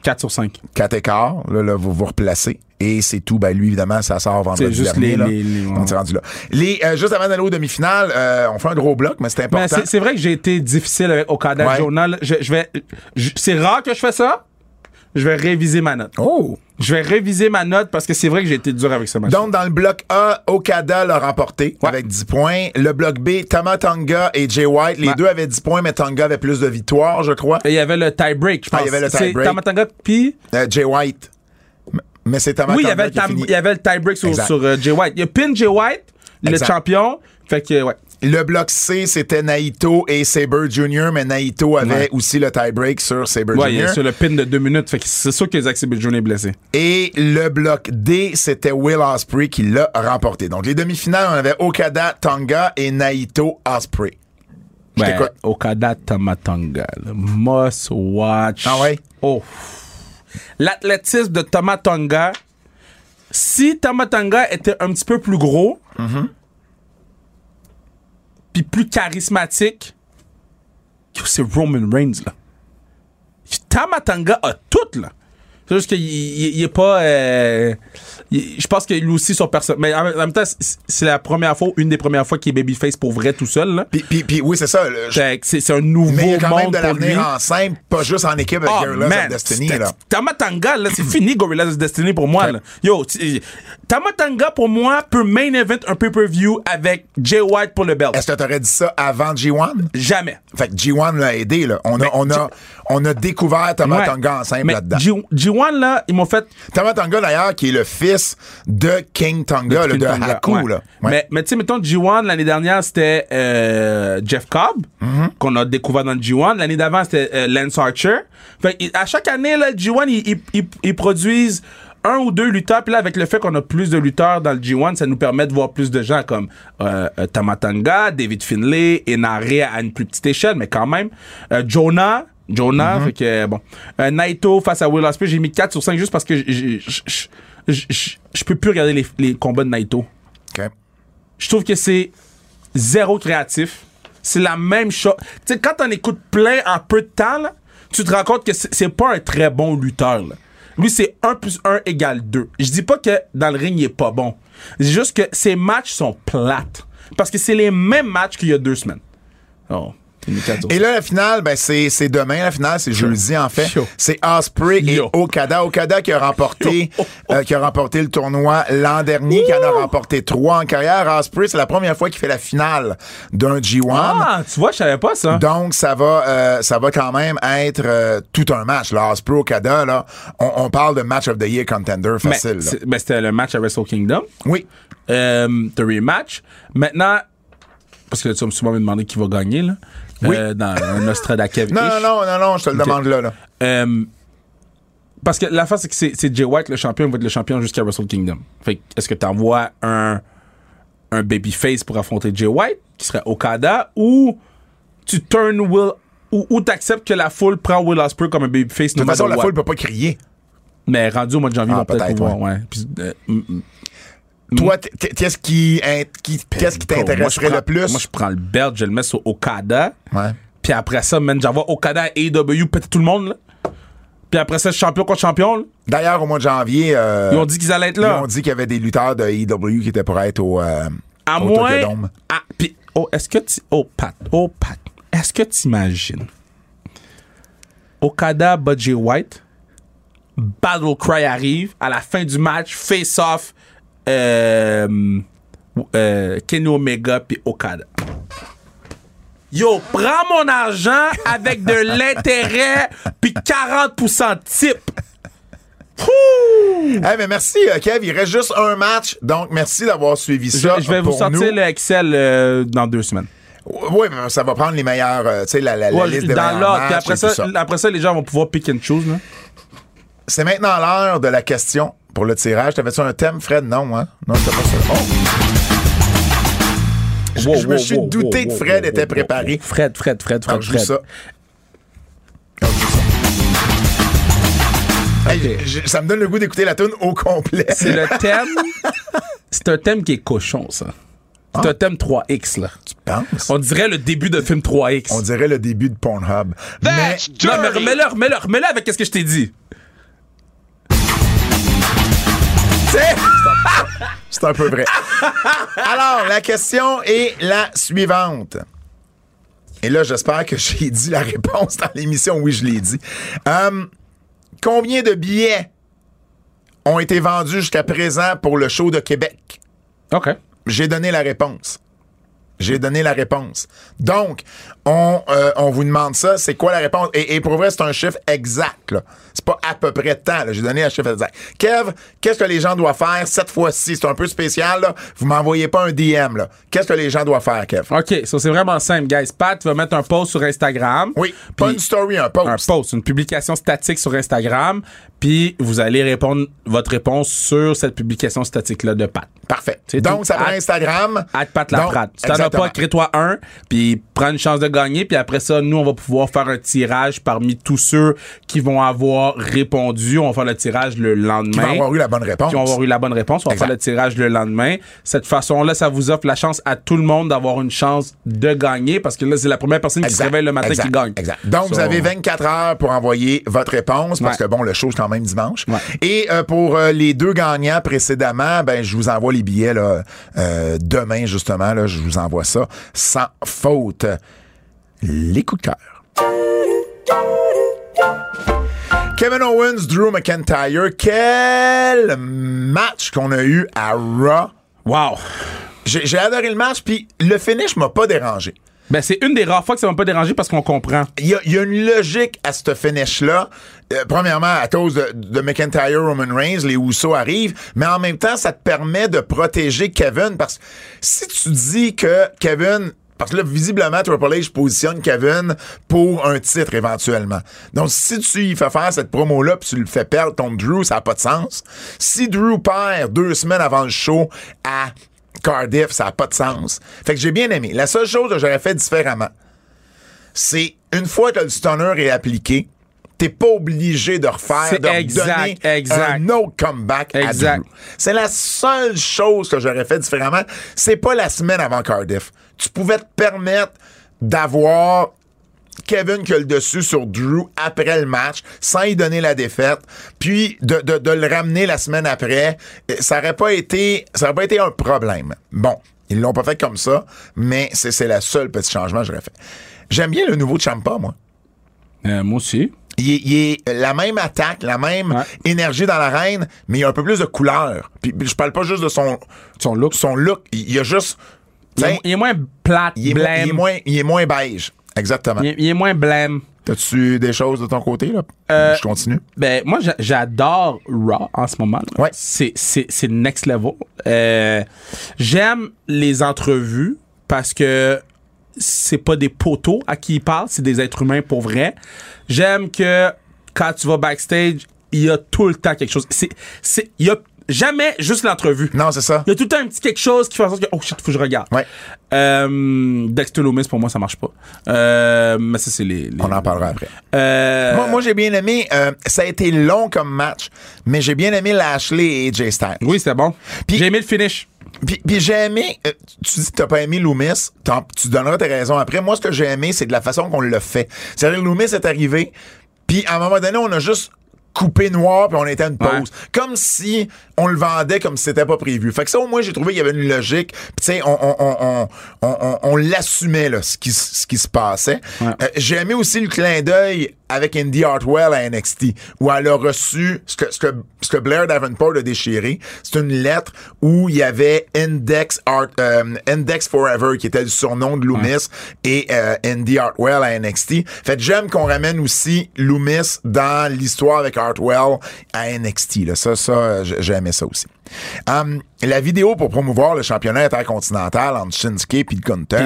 4 sur 5. 4 écarts. Là, là, vous vous replacez. Et c'est tout. Ben, lui, évidemment, ça sort vendredi juste dernier. les- là. les- les- On est rendu là. Les, euh, juste avant d'aller aux demi-finales, euh, on fait un gros bloc, mais c'est Mais important. c'est vrai que j'ai été difficile avec Okada Ouais. Là. Je, je vais. C'est rare que je fais ça. Je vais réviser ma note. Oh! Je vais réviser ma note parce que c'est vrai que j'ai été dur avec ce match. Donc, dans le bloc A, Okada l'a remporté Ouais. avec 10 points. Le bloc B, Tama Tonga et Jay White, les Ouais. deux avaient 10 points, mais Tonga avait plus de victoires, je crois. il y avait le tie break, je pense. Ah, il y avait le C'est tie-break. Tamatanga puis Euh, Jay White. Mais c'est Tama oui, il y Tonga avait le qui tam- fini. il y avait le tie break sur, euh, Jay White. Il y a pin Jay White, le champion. Fait que ouais. Le bloc C, c'était Naito et Saber Jr., mais Naito avait Ouais. aussi le tie-break sur Saber Ouais, Jr. sur le pin de deux minutes. Fait que c'est sûr que Zack Sabre Jr. est blessé. Et le bloc D, c'était Will Ospreay qui l'a remporté. Donc, les demi-finales, on avait Okada, Tonga et Naito Ospreay. Je Ben. Okada Tamatanga. Must watch. Ah ouais? Oh. L'athlétisme de Tamatanga. Si Tamatanga était un petit peu plus gros, Mm-hmm. Puis plus charismatique, c'est Roman Reigns, là. Tamatanga a tout, là. C'est juste qu'il il, est pas. euh, je pense que lui aussi, son personnage. Mais en même même temps, c'est- la première fois, une des premières fois qu'il est babyface pour vrai tout seul. Là. Puis, puis, puis oui, c'est ça. le- C'est c'est un nouveau mais il y a quand même monde de pour lui. l'avenir en simple, pas juste en équipe avec Oh, Gorillas man, of Destiny. Là. Tamatanga, là, c'est fini, Gorillaz of Destiny pour moi. Là. Yo, t- Tamatanga, pour moi, peut main event un pay-per-view avec Jay White pour le belt. Est-ce que t'aurais dit ça avant G1? Jamais. Fait que G1 l'a aidé, là. On a, on a, on a découvert Tamatanga en simple là-dedans. G- G1, là, ils m'ont fait Tamatanga, d'ailleurs, qui est le fils de King Tonga, là, de Haku, ouais. là. Ouais. Mais, mais tu sais, mettons, G1, l'année dernière, c'était euh, Jeff Cobb, Mm-hmm. qu'on a découvert dans le G1. L'année d'avant, c'était euh, Lance Archer. Fait à chaque année, là, G1, ils, ils- ils- ils produisent un ou deux lutteurs. Puis là, avec le fait qu'on a plus de lutteurs dans le G1, ça nous permet de voir plus de gens comme euh, Tamatanga, David Finlay, Enare à une plus petite échelle, mais quand même. Euh, Jonah. Jonah, fait que, bon. Euh, Naito face à Will Ospreay, j'ai mis 4 sur 5 juste parce que je- peux plus regarder les, les combats de Naito. Je trouve que c'est zéro créatif. C'est la même chose. Tu sais, quand t'en écoutes plein en peu de temps, là, tu te rends compte que c'est pas un très bon lutteur. là. Lui, c'est 1 plus 1 égale 2. Je dis pas que dans le ring, il est pas bon. C'est juste que ses matchs sont plates. Parce que c'est les mêmes matchs qu'il y a deux semaines. Oh, Et là, la finale, ben, c'est, c'est demain. La finale, c'est jeudi, en fait. C'est Osprey et Yo. Okada. Okada qui a remporté, Yo. euh, qui a remporté le tournoi l'an dernier, qui en a remporté trois en carrière. Osprey, c'est la première fois qu'il fait la finale d'un G1. Ah, tu vois, je savais pas ça. Donc, ça va, euh, ça va quand même être euh, tout un match. Là, Osprey Okada, là, on, on parle de match of the year contender facile. mais c'était le match à Wrestle Kingdom. Oui. Euh, the rematch. Maintenant, parce que tu vas me souvent me demander qui va gagner, là. Oui. Euh, dans un Nostradakev. Non, non, non, non, non, je te le demande là. là. Euh, parce que la face, c'est que c'est, Jay White, le champion, il va être le champion jusqu'à Wrestle Kingdom. Fait que, est-ce que t'envoies un, un babyface pour affronter Jay White, qui serait Okada, ou tu turn Will, ou, ou t'acceptes que la foule prend Will Ospreay comme un babyface, De toute façon, la foule peut pas crier. Mais rendu au mois de janvier, Ah, peut-être ouais. Puis, euh, mm, mm. Toi, t- t- qu'est-ce qui, qui- qu'est-ce t'intéresserait le plus? Moi, je prends le belt, je le mets sur Okada. Ouais. Puis après ça, man, j'envoie Okada et AEW péter tout le monde, là. Puis après ça, champion contre champion. D'ailleurs, au mois de janvier, euh, Ils ont dit qu'ils allaient être ils là. ont dit qu'il y avait des lutteurs de AEW qui étaient pour être au, euh, À au moins. Ah, puis, oh, est-ce que tu. Oh, Pat. Oh, Pat. Est-ce que tu imagines Okada, Budgie White, Battle Cry arrive, à la fin du match, face-off, euh, euh, Kenny Omega puis Okada. Yo, prends mon argent avec de l'intérêt puis 40% de type. Eh, mais merci, euh, Kev. Il reste juste un match. Donc, merci d'avoir suivi ça. je vais vous pour sortir nous. le Excel euh, dans deux semaines. Oui, mais ça va prendre les meilleurs, euh, tu sais, la, la- la Ouais, liste des meilleurs. Puis matchs après et tout ça, après ça, les gens vont pouvoir pick and choose. C'est maintenant l'heure de la question pour le tirage. T'avais-tu un thème, Fred? Non, hein? Non, c'était pas ça. Oh. Je, Wow, je me wow, suis wow, douté wow, que Fred wow, était préparé. Fred, Fred, Fred, Fred, Alors, Fred. ça. Je. Hey, me donne le goût d'écouter la tune au complet. C'est le thème. C'est un thème qui est cochon, ça. C'est un thème 3X, là. Pense. On dirait le début de film 3X. On dirait le début de Pornhub. Mais non, mais remets-le, remets-le, remets-le avec ce que je t'ai dit. C'est c'est un peu vrai. Alors, la question est la suivante. Et là, j'espère que j'ai dit la réponse dans l'émission. Oui, je l'ai dit. Euh, combien de billets ont été vendus jusqu'à présent pour le show de Québec? OK. J'ai donné la réponse. J'ai donné la réponse. Donc, on, euh, on vous demande ça. C'est quoi la réponse? Et, et pour vrai, c'est un chiffre exact. C'est pas à peu près de temps. J'ai donné un chiffre exact. Kev, qu'est-ce que les gens doivent faire cette fois-ci? C'est un peu spécial. Là. Vous m'envoyez pas un DM. Qu'est-ce que les gens doivent faire, Kev? OK, ça c'est vraiment simple, guys. Pat va mettre un post sur Instagram. Oui, pas une story, un post. un post, une publication statique sur Instagram, puis vous allez répondre votre réponse sur cette publication statique-là de Pat. Parfait. Donc, tout. ça prend At- Instagram. À Pat Laprade. Si t'en as pas, crée-toi un, puis prends une chance de gagné, puis après ça, nous, on va pouvoir faire un tirage parmi tous ceux qui vont avoir répondu. On va faire le tirage le lendemain. Qui vont avoir eu la bonne réponse. Qui vont avoir eu la bonne réponse. On va Exact. faire le tirage le lendemain. Cette façon-là, ça vous offre la chance à tout le monde d'avoir une chance de gagner parce que là, c'est la première personne qui se réveille le matin exact, qui gagne. Exact. Donc, vous avez 24 heures pour envoyer votre réponse parce Ouais. que, bon, le show, c'est quand même dimanche. Ouais. Et euh, pour euh, les deux gagnants précédemment, ben, je vous envoie les billets là, euh, demain, justement. Là, je vous envoie ça sans faute. Les coups de cœur. Kevin Owens, Drew McIntyre, quel match qu'on a eu à Raw. Wow. J'ai adoré le match, puis le finish m'a pas dérangé. Ben, c'est une des rares fois que ça m'a pas dérangé parce qu'on comprend. Il y, a, il y a une logique à ce finish-là. Euh, premièrement, à cause de, de McIntyre, Roman Reigns, les Usos arrivent, mais en même temps, ça te permet de protéger Kevin parce que si tu dis que Kevin parce que là, visiblement, Triple H positionne Kevin pour un titre éventuellement. Donc, si tu y fais faire cette promo-là puis tu le fais perdre ton Drew, ça n'a pas de sens. Si Drew perd deux semaines avant le show à Cardiff, ça n'a pas de sens. Fait que j'ai bien aimé. La seule chose que j'aurais fait différemment, c'est une fois que le stunner est appliqué, t'es pas obligé de refaire, C'est de exact, redonner exact. un autre comeback Exact. à Drew. C'est la seule chose que j'aurais fait différemment. C'est pas la semaine avant Cardiff. Tu pouvais te permettre d'avoir Kevin qui a le dessus sur Drew après le match, sans y donner la défaite, puis de, de- de le ramener la semaine après, ça aurait pas été, ça aurait pas été un problème. Bon, ils l'ont pas fait comme ça, mais c'est c'est la seule petit changement que j'aurais fait. J'aime bien le nouveau Champa, moi. Euh, moi aussi. Il est, est la même attaque, la même Ouais. énergie dans l'arène, mais il y a un peu plus de couleur. Puis, puis je parle pas juste de son Son look. son look, il y a juste Il est, il est moins plate, il est, blême. il est moins il est moins beige. Exactement. Il est- il est moins blême. T'as-tu des choses de ton côté là? Euh, Je continue. Ben, moi, j'a- j'adore Raw en ce moment. là. Ouais. C'est, c'est, c'est next level. Euh, j'aime les entrevues parce que c'est pas des poteaux à qui ils parlent, c'est des êtres humains pour vrai. J'aime que quand tu vas backstage, il y a tout le temps quelque chose. C'est, c'est, il y a jamais juste l'entrevue. Non, c'est ça. Il y a tout le temps un petit quelque chose qui fait en sorte que, oh shit, faut que je regarde. Ouais. Euh, Dexter Loomis, pour moi, ça marche pas. Euh, mais ça, c'est les, les- On en parlera après. Euh, Moi, moi j'ai bien aimé. euh, ça a été long comme match, mais j'ai bien aimé Lashley et AJ Styles. Oui, c'était bon. Puis- J'ai aimé le finish. Puis, j'ai aimé. euh, tu dis que t'as pas aimé Loomis, tu donneras tes raisons après. Moi, ce que j'ai aimé, c'est de la façon qu'on l'a fait. C'est-à-dire, Loomis est arrivé, puis à un moment donné, on a juste coupé noir puis on était à une pause. Ouais. Comme si on le vendait comme si c'était pas prévu. Fait que ça, au moins, j'ai trouvé qu'il y avait une logique. Tu sais, on, on, on, on, on, on- on l'assumait, là, ce qui, ce qui se passait. Ouais. Euh, j'ai aimé aussi le clin d'œil avec Indy Hartwell à NXT, où elle a reçu ce que, ce que, ce que Blair Davenport a déchiré. C'est une lettre où il y avait Index, Art, euh, Index Forever, qui était le surnom de Loomis, et euh, Indy Hartwell à NXT. Fait que j'aime qu'on ramène aussi Loomis dans l'histoire avec Hartwell à NXT. Là. Ça, ça, j'ai aimé ça aussi. Um, la vidéo pour promouvoir le championnat intercontinental entre Shinsuke et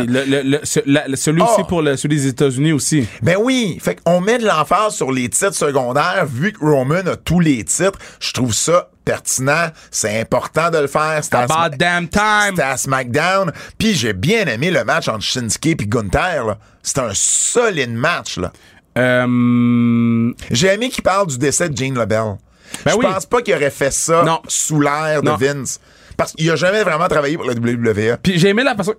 le, le, le- ce- la- le- celui Oh. aussi pour le, celui des États-Unis aussi. Ben oui, fait qu'on met de l'emphase sur les titres secondaires, vu que Roman a tous les titres. Je trouve ça pertinent, c'est important de le faire. C'était à Sma- damn time. c'était à SmackDown. Puis j'ai bien aimé le match entre Shinsuke et Gunther. là. C'était un solide match. là. Euh, J'ai aimé qu'il parle du décès de Gene LeBell. Ben Je oui. pense pas qu'il aurait fait ça Non. sous l'air de Non. Vince. Parce qu'il a jamais vraiment travaillé pour la WWE. Puis j'ai aimé la façon.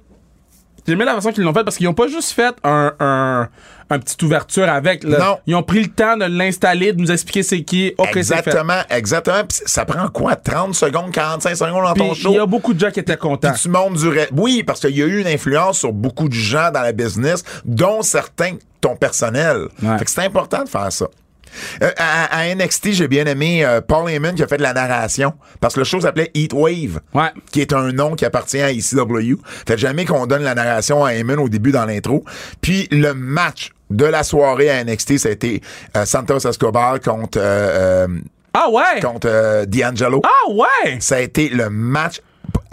J'ai aimé la façon qu'ils l'ont fait parce qu'ils ont pas juste fait un, un, un petite ouverture avec. là. Non. Ils ont pris le temps de l'installer, de nous expliquer c'est qui. Ok, c'est fait. exactement, exactement. Puis ça prend quoi? 30 secondes, 45 secondes dans ton show? il y a beaucoup de gens qui étaient contents. Tu montes du Oui, parce qu'il y a eu une influence sur beaucoup de gens dans la business, dont certains ton personnel. Ouais. Fait que c'est important de faire ça. Euh, à, à NXT, j'ai bien aimé euh, Paul Heyman qui a fait de la narration parce que le show s'appelait Heat Wave, Ouais. qui est un nom qui appartient à ECW. Fait jamais qu'on donne la narration à Heyman au début dans l'intro. Puis le match de la soirée à NXT, ça a été euh, Santos Escobar contre euh, euh, Ah ouais! contre D'Angelo. Ah ouais! Ça a été le match.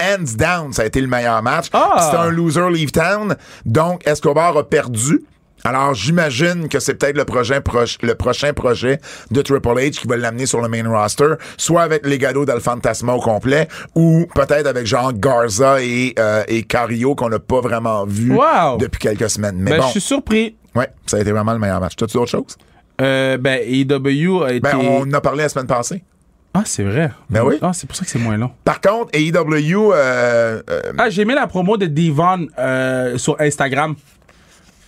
Hands down, ça a été le meilleur match. Ah. C'était un loser leave town. Donc, Escobar a perdu Alors, j'imagine que c'est peut-être le, prochain proche- le prochain projet de Triple H qui va l'amener sur le main roster, soit avec les d'Al Fantasma au complet, ou peut-être avec genre Garza et, euh, et Cario qu'on n'a pas vraiment vu Wow. depuis quelques semaines. Mais Ben, bon, je suis surpris. ouais, ça a été vraiment le meilleur match. T'as-tu d'autres choses? Euh, ben, AEW a été. Ben, on en a parlé la semaine passée. Ah, c'est vrai. Ben oui. Ah, c'est pour ça que c'est moins long. Par contre, AEW, euh, euh, Ah, j'ai aimé la promo de Devon euh, sur Instagram.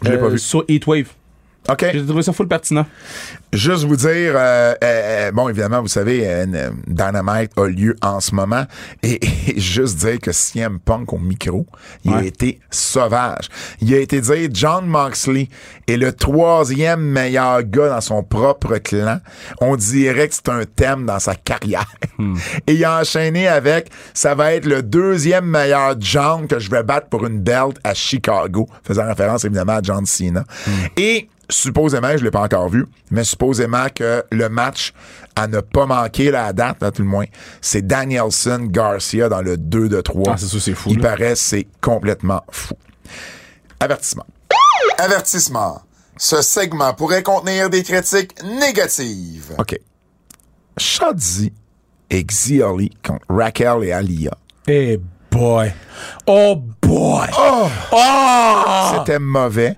Je l'ai Euh, pas vu. Sur Heatwave. OK. J'ai trouvé ça full pertinent. Juste vous dire, euh, euh, bon, évidemment, vous savez, euh, Dynamite a lieu en ce moment. Et, et juste dire que CM Punk au micro, il a été sauvage. Il a été dire John Moxley est le troisième meilleur gars dans son propre clan. On dirait que c'est un thème dans sa carrière. Et il a enchaîné avec ça va être le deuxième meilleur John que je vais battre pour une belt à Chicago, faisant référence évidemment à John Cena. Et supposément, je l'ai pas encore vu, mais supposément que le match à ne pas manquer la date, à tout le moins, c'est Danielson Garcia dans le 2 de 3. Ah, c'est ça, c'est fou, Il là. paraît c'est complètement fou. Avertissement. Avertissement. Ce segment pourrait contenir des critiques négatives. OK. Shadzi et Xioli contre Raquel et Alia. Hey boy. Oh boy. Oh! Oh! C'était mauvais.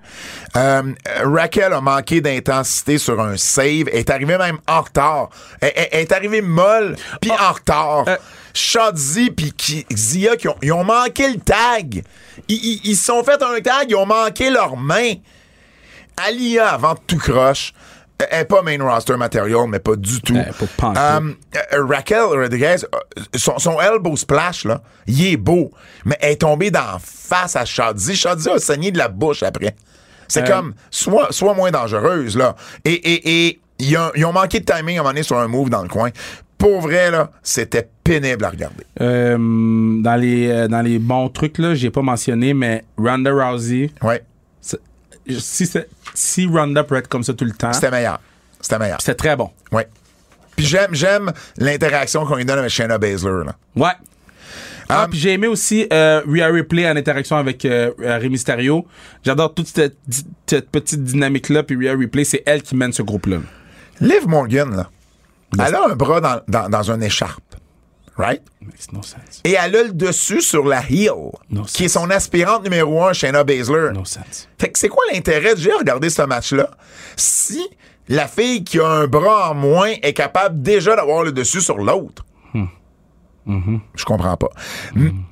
Euh, Raquel a manqué d'intensité sur un save. Elle est arrivée même en retard. Elle, elle- elle est arrivée molle, puis en retard. Euh. Shadzi puis Xia, qui ont, ils ont manqué le tag. Ils se sont fait un tag, ils ont manqué leurs mains. Alia, avant tout croche, elle est pas main roster material, mais pas du tout. Euh, euh, Raquel Rodriguez, euh, son, son elbow splash, là, il est beau, mais elle est tombée d'en face à Shadzi. Shadzi a saigné de la bouche après. C'est Euh. comme, soit, soit moins dangereuse, là. Et, et, et ils, ont, ils ont manqué de timing à un moment donné sur un move dans le coin. Pour vrai, là, c'était pénible à regarder. Euh, dans, les, dans les bons trucs, là, j'ai pas mentionné, mais Ronda Rousey, Ouais, si, si Ronda peut être comme ça tout le temps, c'était meilleur. C'était meilleur. c'était très bon. Ouais. Puis j'aime, j'aime l'interaction qu'on lui donne avec Shayna Baszler, là. Ouais. Ah, Um, puis j'ai aimé aussi euh, Rhea Ripley en interaction avec euh, euh, Rey Mysterio. J'adore toute cette, petite dynamique-là, puis Rhea Ripley, c'est elle qui mène ce groupe-là. Liv Morgan, là, elle a un bras dans, dans, dans une écharpe. Right? Makes no sense. Et elle a le dessus sur la heel, No qui est son aspirante numéro un, Shayna Baszler. No sense. Fait que c'est quoi l'intérêt? De j'ai regardé ce match-là si la fille qui a un bras en moins est capable déjà d'avoir le dessus sur l'autre? Je comprends pas.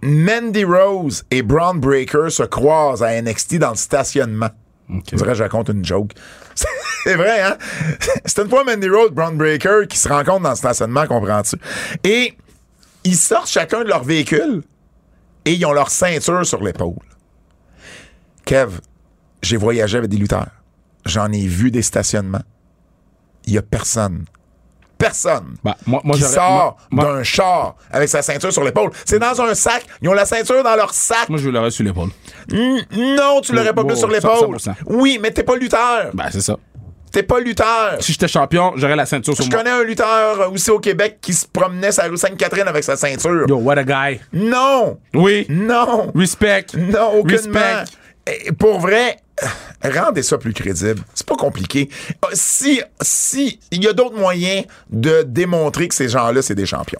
Mandy Rose et Braun Breaker se croisent à NXT dans le stationnement. Ok. On dirait que je raconte une joke. C'est vrai, hein? C'est une fois Mandy Rose, Braun Breaker qui se rencontrent dans le stationnement, comprends-tu? Et ils sortent chacun de leur véhicule et ils ont leur ceinture sur l'épaule. Kev, j'ai voyagé avec des lutteurs. J'en ai vu des stationnements. Il y a personne. Personne. Bah, moi, qui sort d'un char avec sa ceinture sur l'épaule. C'est dans un sac. Ils ont la ceinture dans leur sac. Moi, je l'aurais sur l'épaule. Non, tu l'aurais pas Oh, plus sur l'épaule. 100%. Oui, mais t'es pas lutteur. Ben, c'est ça. T'es pas lutteur. Si j'étais champion, j'aurais la ceinture sur Je moi. connais un lutteur aussi au Québec qui se promenait sur la rue Sainte-Catherine avec sa ceinture. Yo, what a guy. Non! Oui. Non! Respect. Non, aucunement. Respect. Et pour vrai, rendez ça plus crédible. C'est pas compliqué. Euh, Si, si, il y a d'autres moyens de démontrer que ces gens-là, c'est des champions.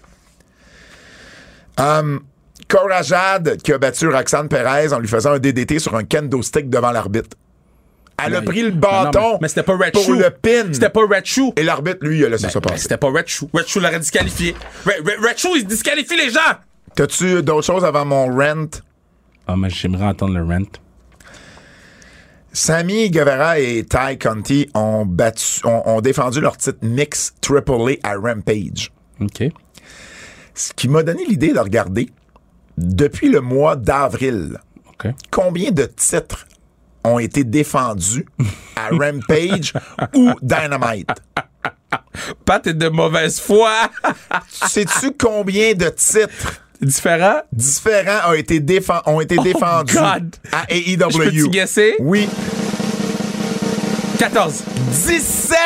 Um, Cora Jade, qui a battu Roxane Perez en lui faisant un DDT sur un kendo stick devant l'arbitre. Elle a pris le bâton non, mais- mais c'était pas Red pour Shoe. le pin. C'était pas Red Shoe. Et l'arbitre, lui, il a laissé ça Ben, passer. c'était pas Red Shoe. Red Shoe l'aurait disqualifié. Red, Red- Red Shoe, il disqualifie les gens. T'as-tu d'autres choses avant mon rent? Ah, mais j'aimerais entendre le rent. Sammy Guevara et Ty Conti ont, battu, ont, ont défendu leur titre mix Triple A à Rampage. OK. Ce qui m'a donné l'idée de regarder, depuis le mois d'avril, combien de titres ont été défendus à Rampage ou Dynamite? Pat est de mauvaise foi. Sais-tu combien de titres Différent. différents ont été, défen- ont été défendus God. à Je peux-tu AEW? guesser? Oui. 14. 17!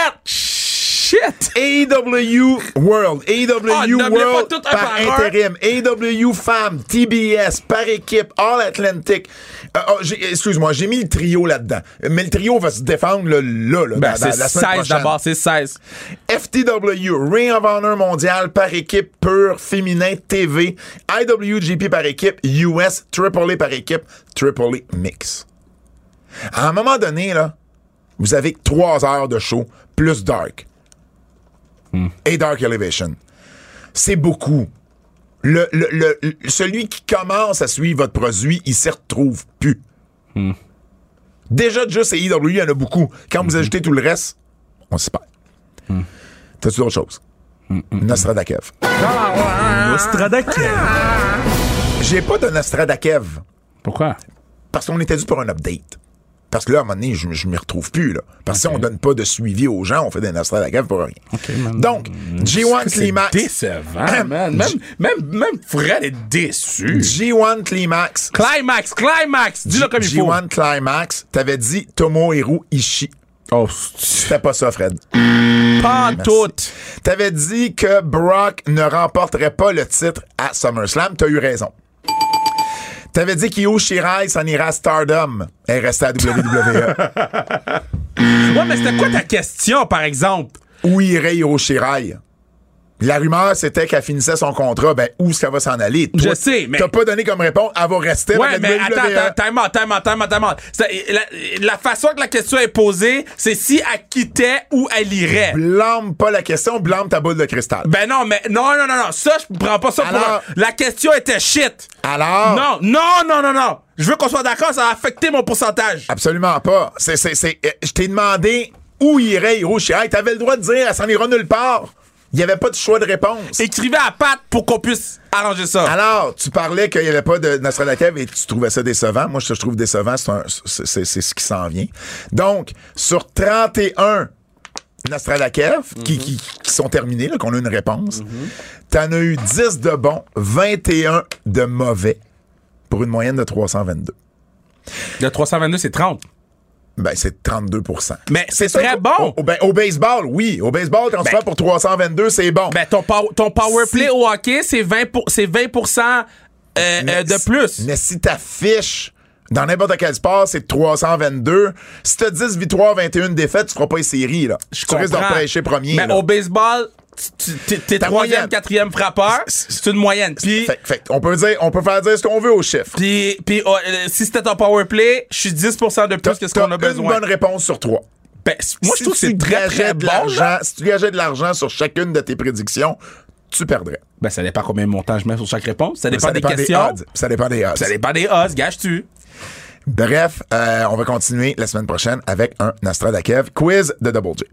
Shit! AEW World, AEW Ah, nomme-les pas World tout un par intérim, AEW Femmes, TBS, par équipe, All Atlantic. Euh, oh, excuse-moi, j'ai mis le trio là-dedans. Mais le trio va se défendre là, là, là, Ben, dans- la semaine 16 prochaine. d'abord, c'est 16. FTW, Ring of Honor mondial par équipe pure féminin TV, IWGP par équipe, US, AAA par équipe, AAA mix. À un moment donné, là, vous avez trois heures de show plus Dark. Et Dark Elevation. C'est beaucoup. Le, le- le- le- celui qui commence à suivre votre produit, il s'y retrouve plus. Déjà, juste AEW, il y en a beaucoup. Quand vous ajoutez tout le reste, on s'y perd. T'as-tu d'autres choses? Nostradakev. Nostradakev. J'ai pas de Nostradakev Pourquoi? parce qu'on était dû pour un update. Parce que là, à un moment donné, je, je m'y retrouve plus. Là. Parce que si on donne pas de suivi aux gens, on fait des Nostradakev pour rien. Donc, G1 C'est Climax. décevant, man. Même, même, même Fred est déçu. G1 Climax. Climax, climax! Dis-le comme il faut. G1 Climax, t'avais dit Tomohiro Ishii. Oh, C'était pas ça, Fred. pas tout. T'avais dit que Brock ne remporterait pas le titre à SummerSlam. T'as eu raison. T'avais dit qu'Io Shirai s'en ira à Stardom. Elle restait à WWE. Ouais, mais c'était quoi ta question, par exemple? Où irait Io Shirai? La rumeur, c'était qu'elle finissait son contrat. Ben, où est-ce qu'elle va s'en aller? Toi, Je sais, mais- T'as pas donné comme réponse. Elle va rester Ouais, mais WWE. attends, attends, time out. C'est- La, façon que la question est posée, c'est si elle quittait ou elle irait. Blâme pas la question, blâme ta boule de cristal. Ben non, mais non, non, non, non. Ça, je prends pas ça pour un- La question était shit. Alors? Non, non, non, non, non. Je veux qu'on soit d'accord, ça a affecté mon pourcentage. Absolument pas. C'est, c'est, c'est, euh, je t'ai demandé où irait Hiro Shirai. T'avais le droit de dire, elle s'en ira nulle part. Il n'y avait pas de choix de réponse. Écrivez à Pat pour qu'on puisse arranger ça. Alors, tu parlais qu'il n'y avait pas de Nostradakev et tu trouvais ça décevant. Moi, je trouve décevant, c'est, ce qui s'en vient. Donc, sur 31 Nostradakev qui, qui, qui sont terminés, là, qu'on a une réponse, t'en as eu 10 de bons, 21 de mauvais pour une moyenne de 322. Le 322, c'est 30. Ben, c'est 32 Mais c'est très bon. Au, ben, au baseball, oui. Au baseball, quand tu Ben- fais pour 322, c'est bon. Ben, ton, pow- ton power Si- play au hockey, c'est 20, pour- c'est 20 euh, euh, de plus. Mais si ta fiche dans n'importe quel sport, c'est 322, si t'as 10 victoires, 21 défaites, tu feras pas les séries, là. Je tu risques de repêcher premier. Mais là. au baseball, t'es troisième, quatrième frappeur, c'est une moyenne. Puis, Fait, fait, on peut dire, on peut faire dire ce qu'on veut aux chiffres. puis, puis, oh, euh, si c'était ton power play, je suis 10% de plus que ce qu'on a besoin. une bonne réponse sur trois. Ben, moi, je Si trouve que tu c'est très, très bon. si tu gageais de l'argent sur chacune de tes prédictions, tu perdrais. Ben, ça dépend combien de montant je mets sur chaque réponse. Ça dépend Ça des dépend des questions. odds. Ça dépend des odds. ça dépend des os, gage-tu. Bref, euh, on va continuer la semaine prochaine avec un Nostradakev quiz de Double J.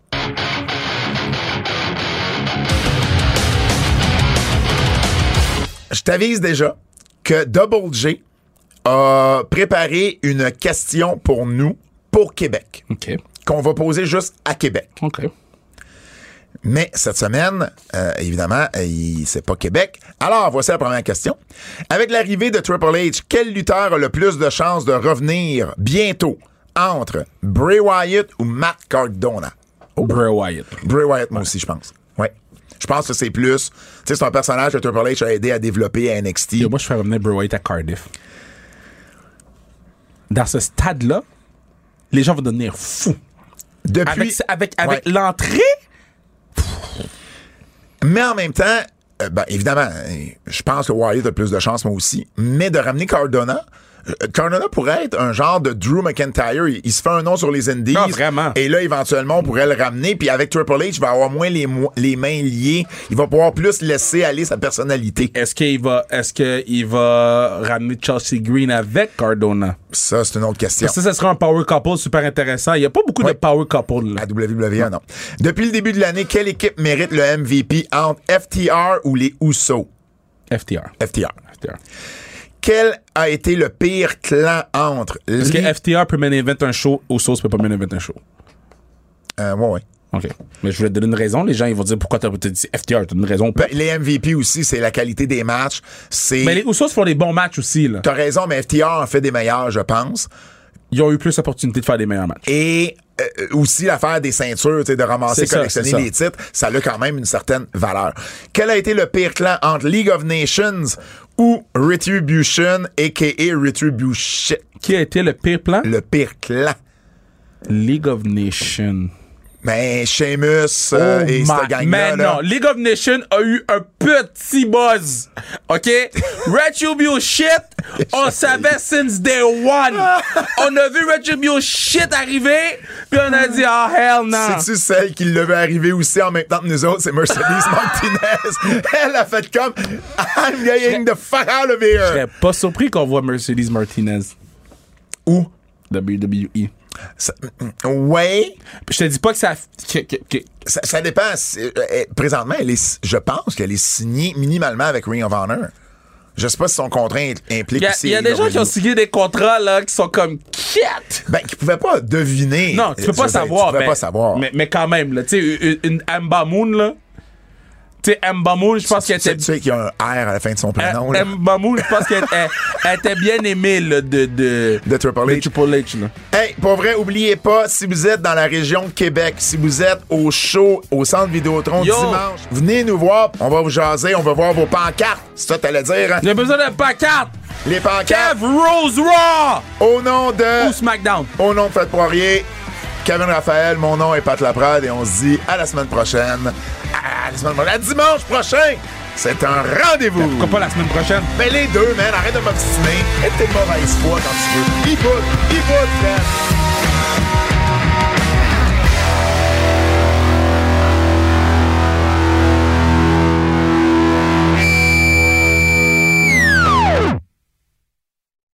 Je t'avise déjà que Double J a préparé une question pour nous, pour Québec, OK. qu'on va poser juste à Québec. OK. Mais cette semaine, euh, évidemment, euh, il- c'est pas Québec. Alors, voici la première question. Avec l'arrivée de Triple H, quel lutteur a le plus de chances de revenir bientôt entre Bray Wyatt ou Matt Cardona? Bray Wyatt. Bray Wyatt, moi aussi, je pense. Ouais. Je pense que c'est plus. Tu sais, c'est un personnage que Triple H a aidé à développer à NXT. Moi, je fais revenir Bray Wyatt à Cardiff. Dans ce stade-là, les gens vont devenir fous. Depuis. Avec, avec, avec Ouais. l'entrée, Mais en même temps, euh, ben, évidemment, euh, je pense que Wyatt a plus de chance, moi aussi. Mais de ramener Cardona, Cardona pourrait être un genre de Drew McIntyre. Il, il se fait un nom sur les Indies. Ah, vraiment. Et là, éventuellement, on pourrait le ramener. Puis avec Triple H, il va avoir moins les, mains liées. Il va pouvoir plus laisser aller sa personnalité. est-ce qu'il va, est-ce qu'il va ramener Chelsea Green avec Cardona? Ça, c'est une autre question. Ça, ça serait un power couple super intéressant. Il n'y a pas beaucoup de power couple. Là. À WWE, non. Depuis le début de l'année, quelle équipe mérite le MVP entre FTR ou les Usos? FTR. FTR. FTR. Quel a été le pire clan entre Est-ce que. FTR peut mener event un show, Usos peut pas mener event un show? Euh, ouais, ouais. OK. Mais je voulais te donner une raison. Les gens, ils vont dire pourquoi t'as dit FTR. T'as une raison. Ben, les MVP aussi, c'est la qualité des matchs. C'est. mais les Usos font des bons matchs aussi. Là. T'as raison, mais FTR en fait des meilleurs, je pense. Ils ont eu plus d'opportunités de faire des meilleurs matchs. Et euh, aussi l'affaire des ceintures, de ramasser, ça, collectionner les titres, ça a quand même une certaine valeur. Quel a été le pire clan entre League of Nations ou Retribution, a.k.a. Retribution? Qui a été le pire plan? Le pire clan. League of Nations. Mais Sheamus euh, et my- cette gang-là. Mais là. non, League of Nations a eu un petit buzz. OK? Retribution shit, on savait since day one. On a vu Retribution shit arriver, puis on a dit, oh hell no. C'est-tu celle qui l'a vu arriver aussi en même temps que nous autres? C'est Mercedes Martinez. Elle a fait comme I'm getting the fuck out of Je here. serais pas surpris qu'on voit Mercedes Martinez. Où? WWE. Ça- ouais. Je te dis pas que ça. que- que- que- Ça, ça dépend. Euh, euh, Présentement, elle est, je pense qu'elle est signée minimalement avec Ring of Honor. Je sais pas si son contrat im- implique Il y a, aussi. il y a des gens qui ont signé des contrats là, qui sont comme quête. Ben, qui pouvaient pas deviner. Non, tu peux pas dire, savoir. Tu mais, pas savoir. Mais, mais quand même, là, tu sais, une, une Amba Moon, là. Tu sais, je pense qu'elle était. tu sais qu'il y a un R à la fin de son prénom. Moon, je pense qu'elle elle- elle était bien aimée, là, de, de, De Triple H. Triple H, là. Hey, pour vrai, oubliez pas, si vous êtes dans la région de Québec, si vous êtes au show, au centre Vidéotron Yo! dimanche, venez nous voir, on va vous jaser, on va voir vos pancartes. C'est ça que t'allais dire, hein? J'ai besoin d'un pancarte. Les pancartes, Kev Rose Raw au nom de... ou SmackDown. Au nom de Fred Poirier, Kevin Raphaël, mon nom est Pat Laprade et on se dit à la semaine prochaine. À la semaine prochaine. À dimanche prochain! C'est un rendez-vous! Pourquoi pas la semaine prochaine? Ben les deux, man, arrête de m'obstiner. Et tes mauvaises foi quand tu veux. Il bout, il bout, man.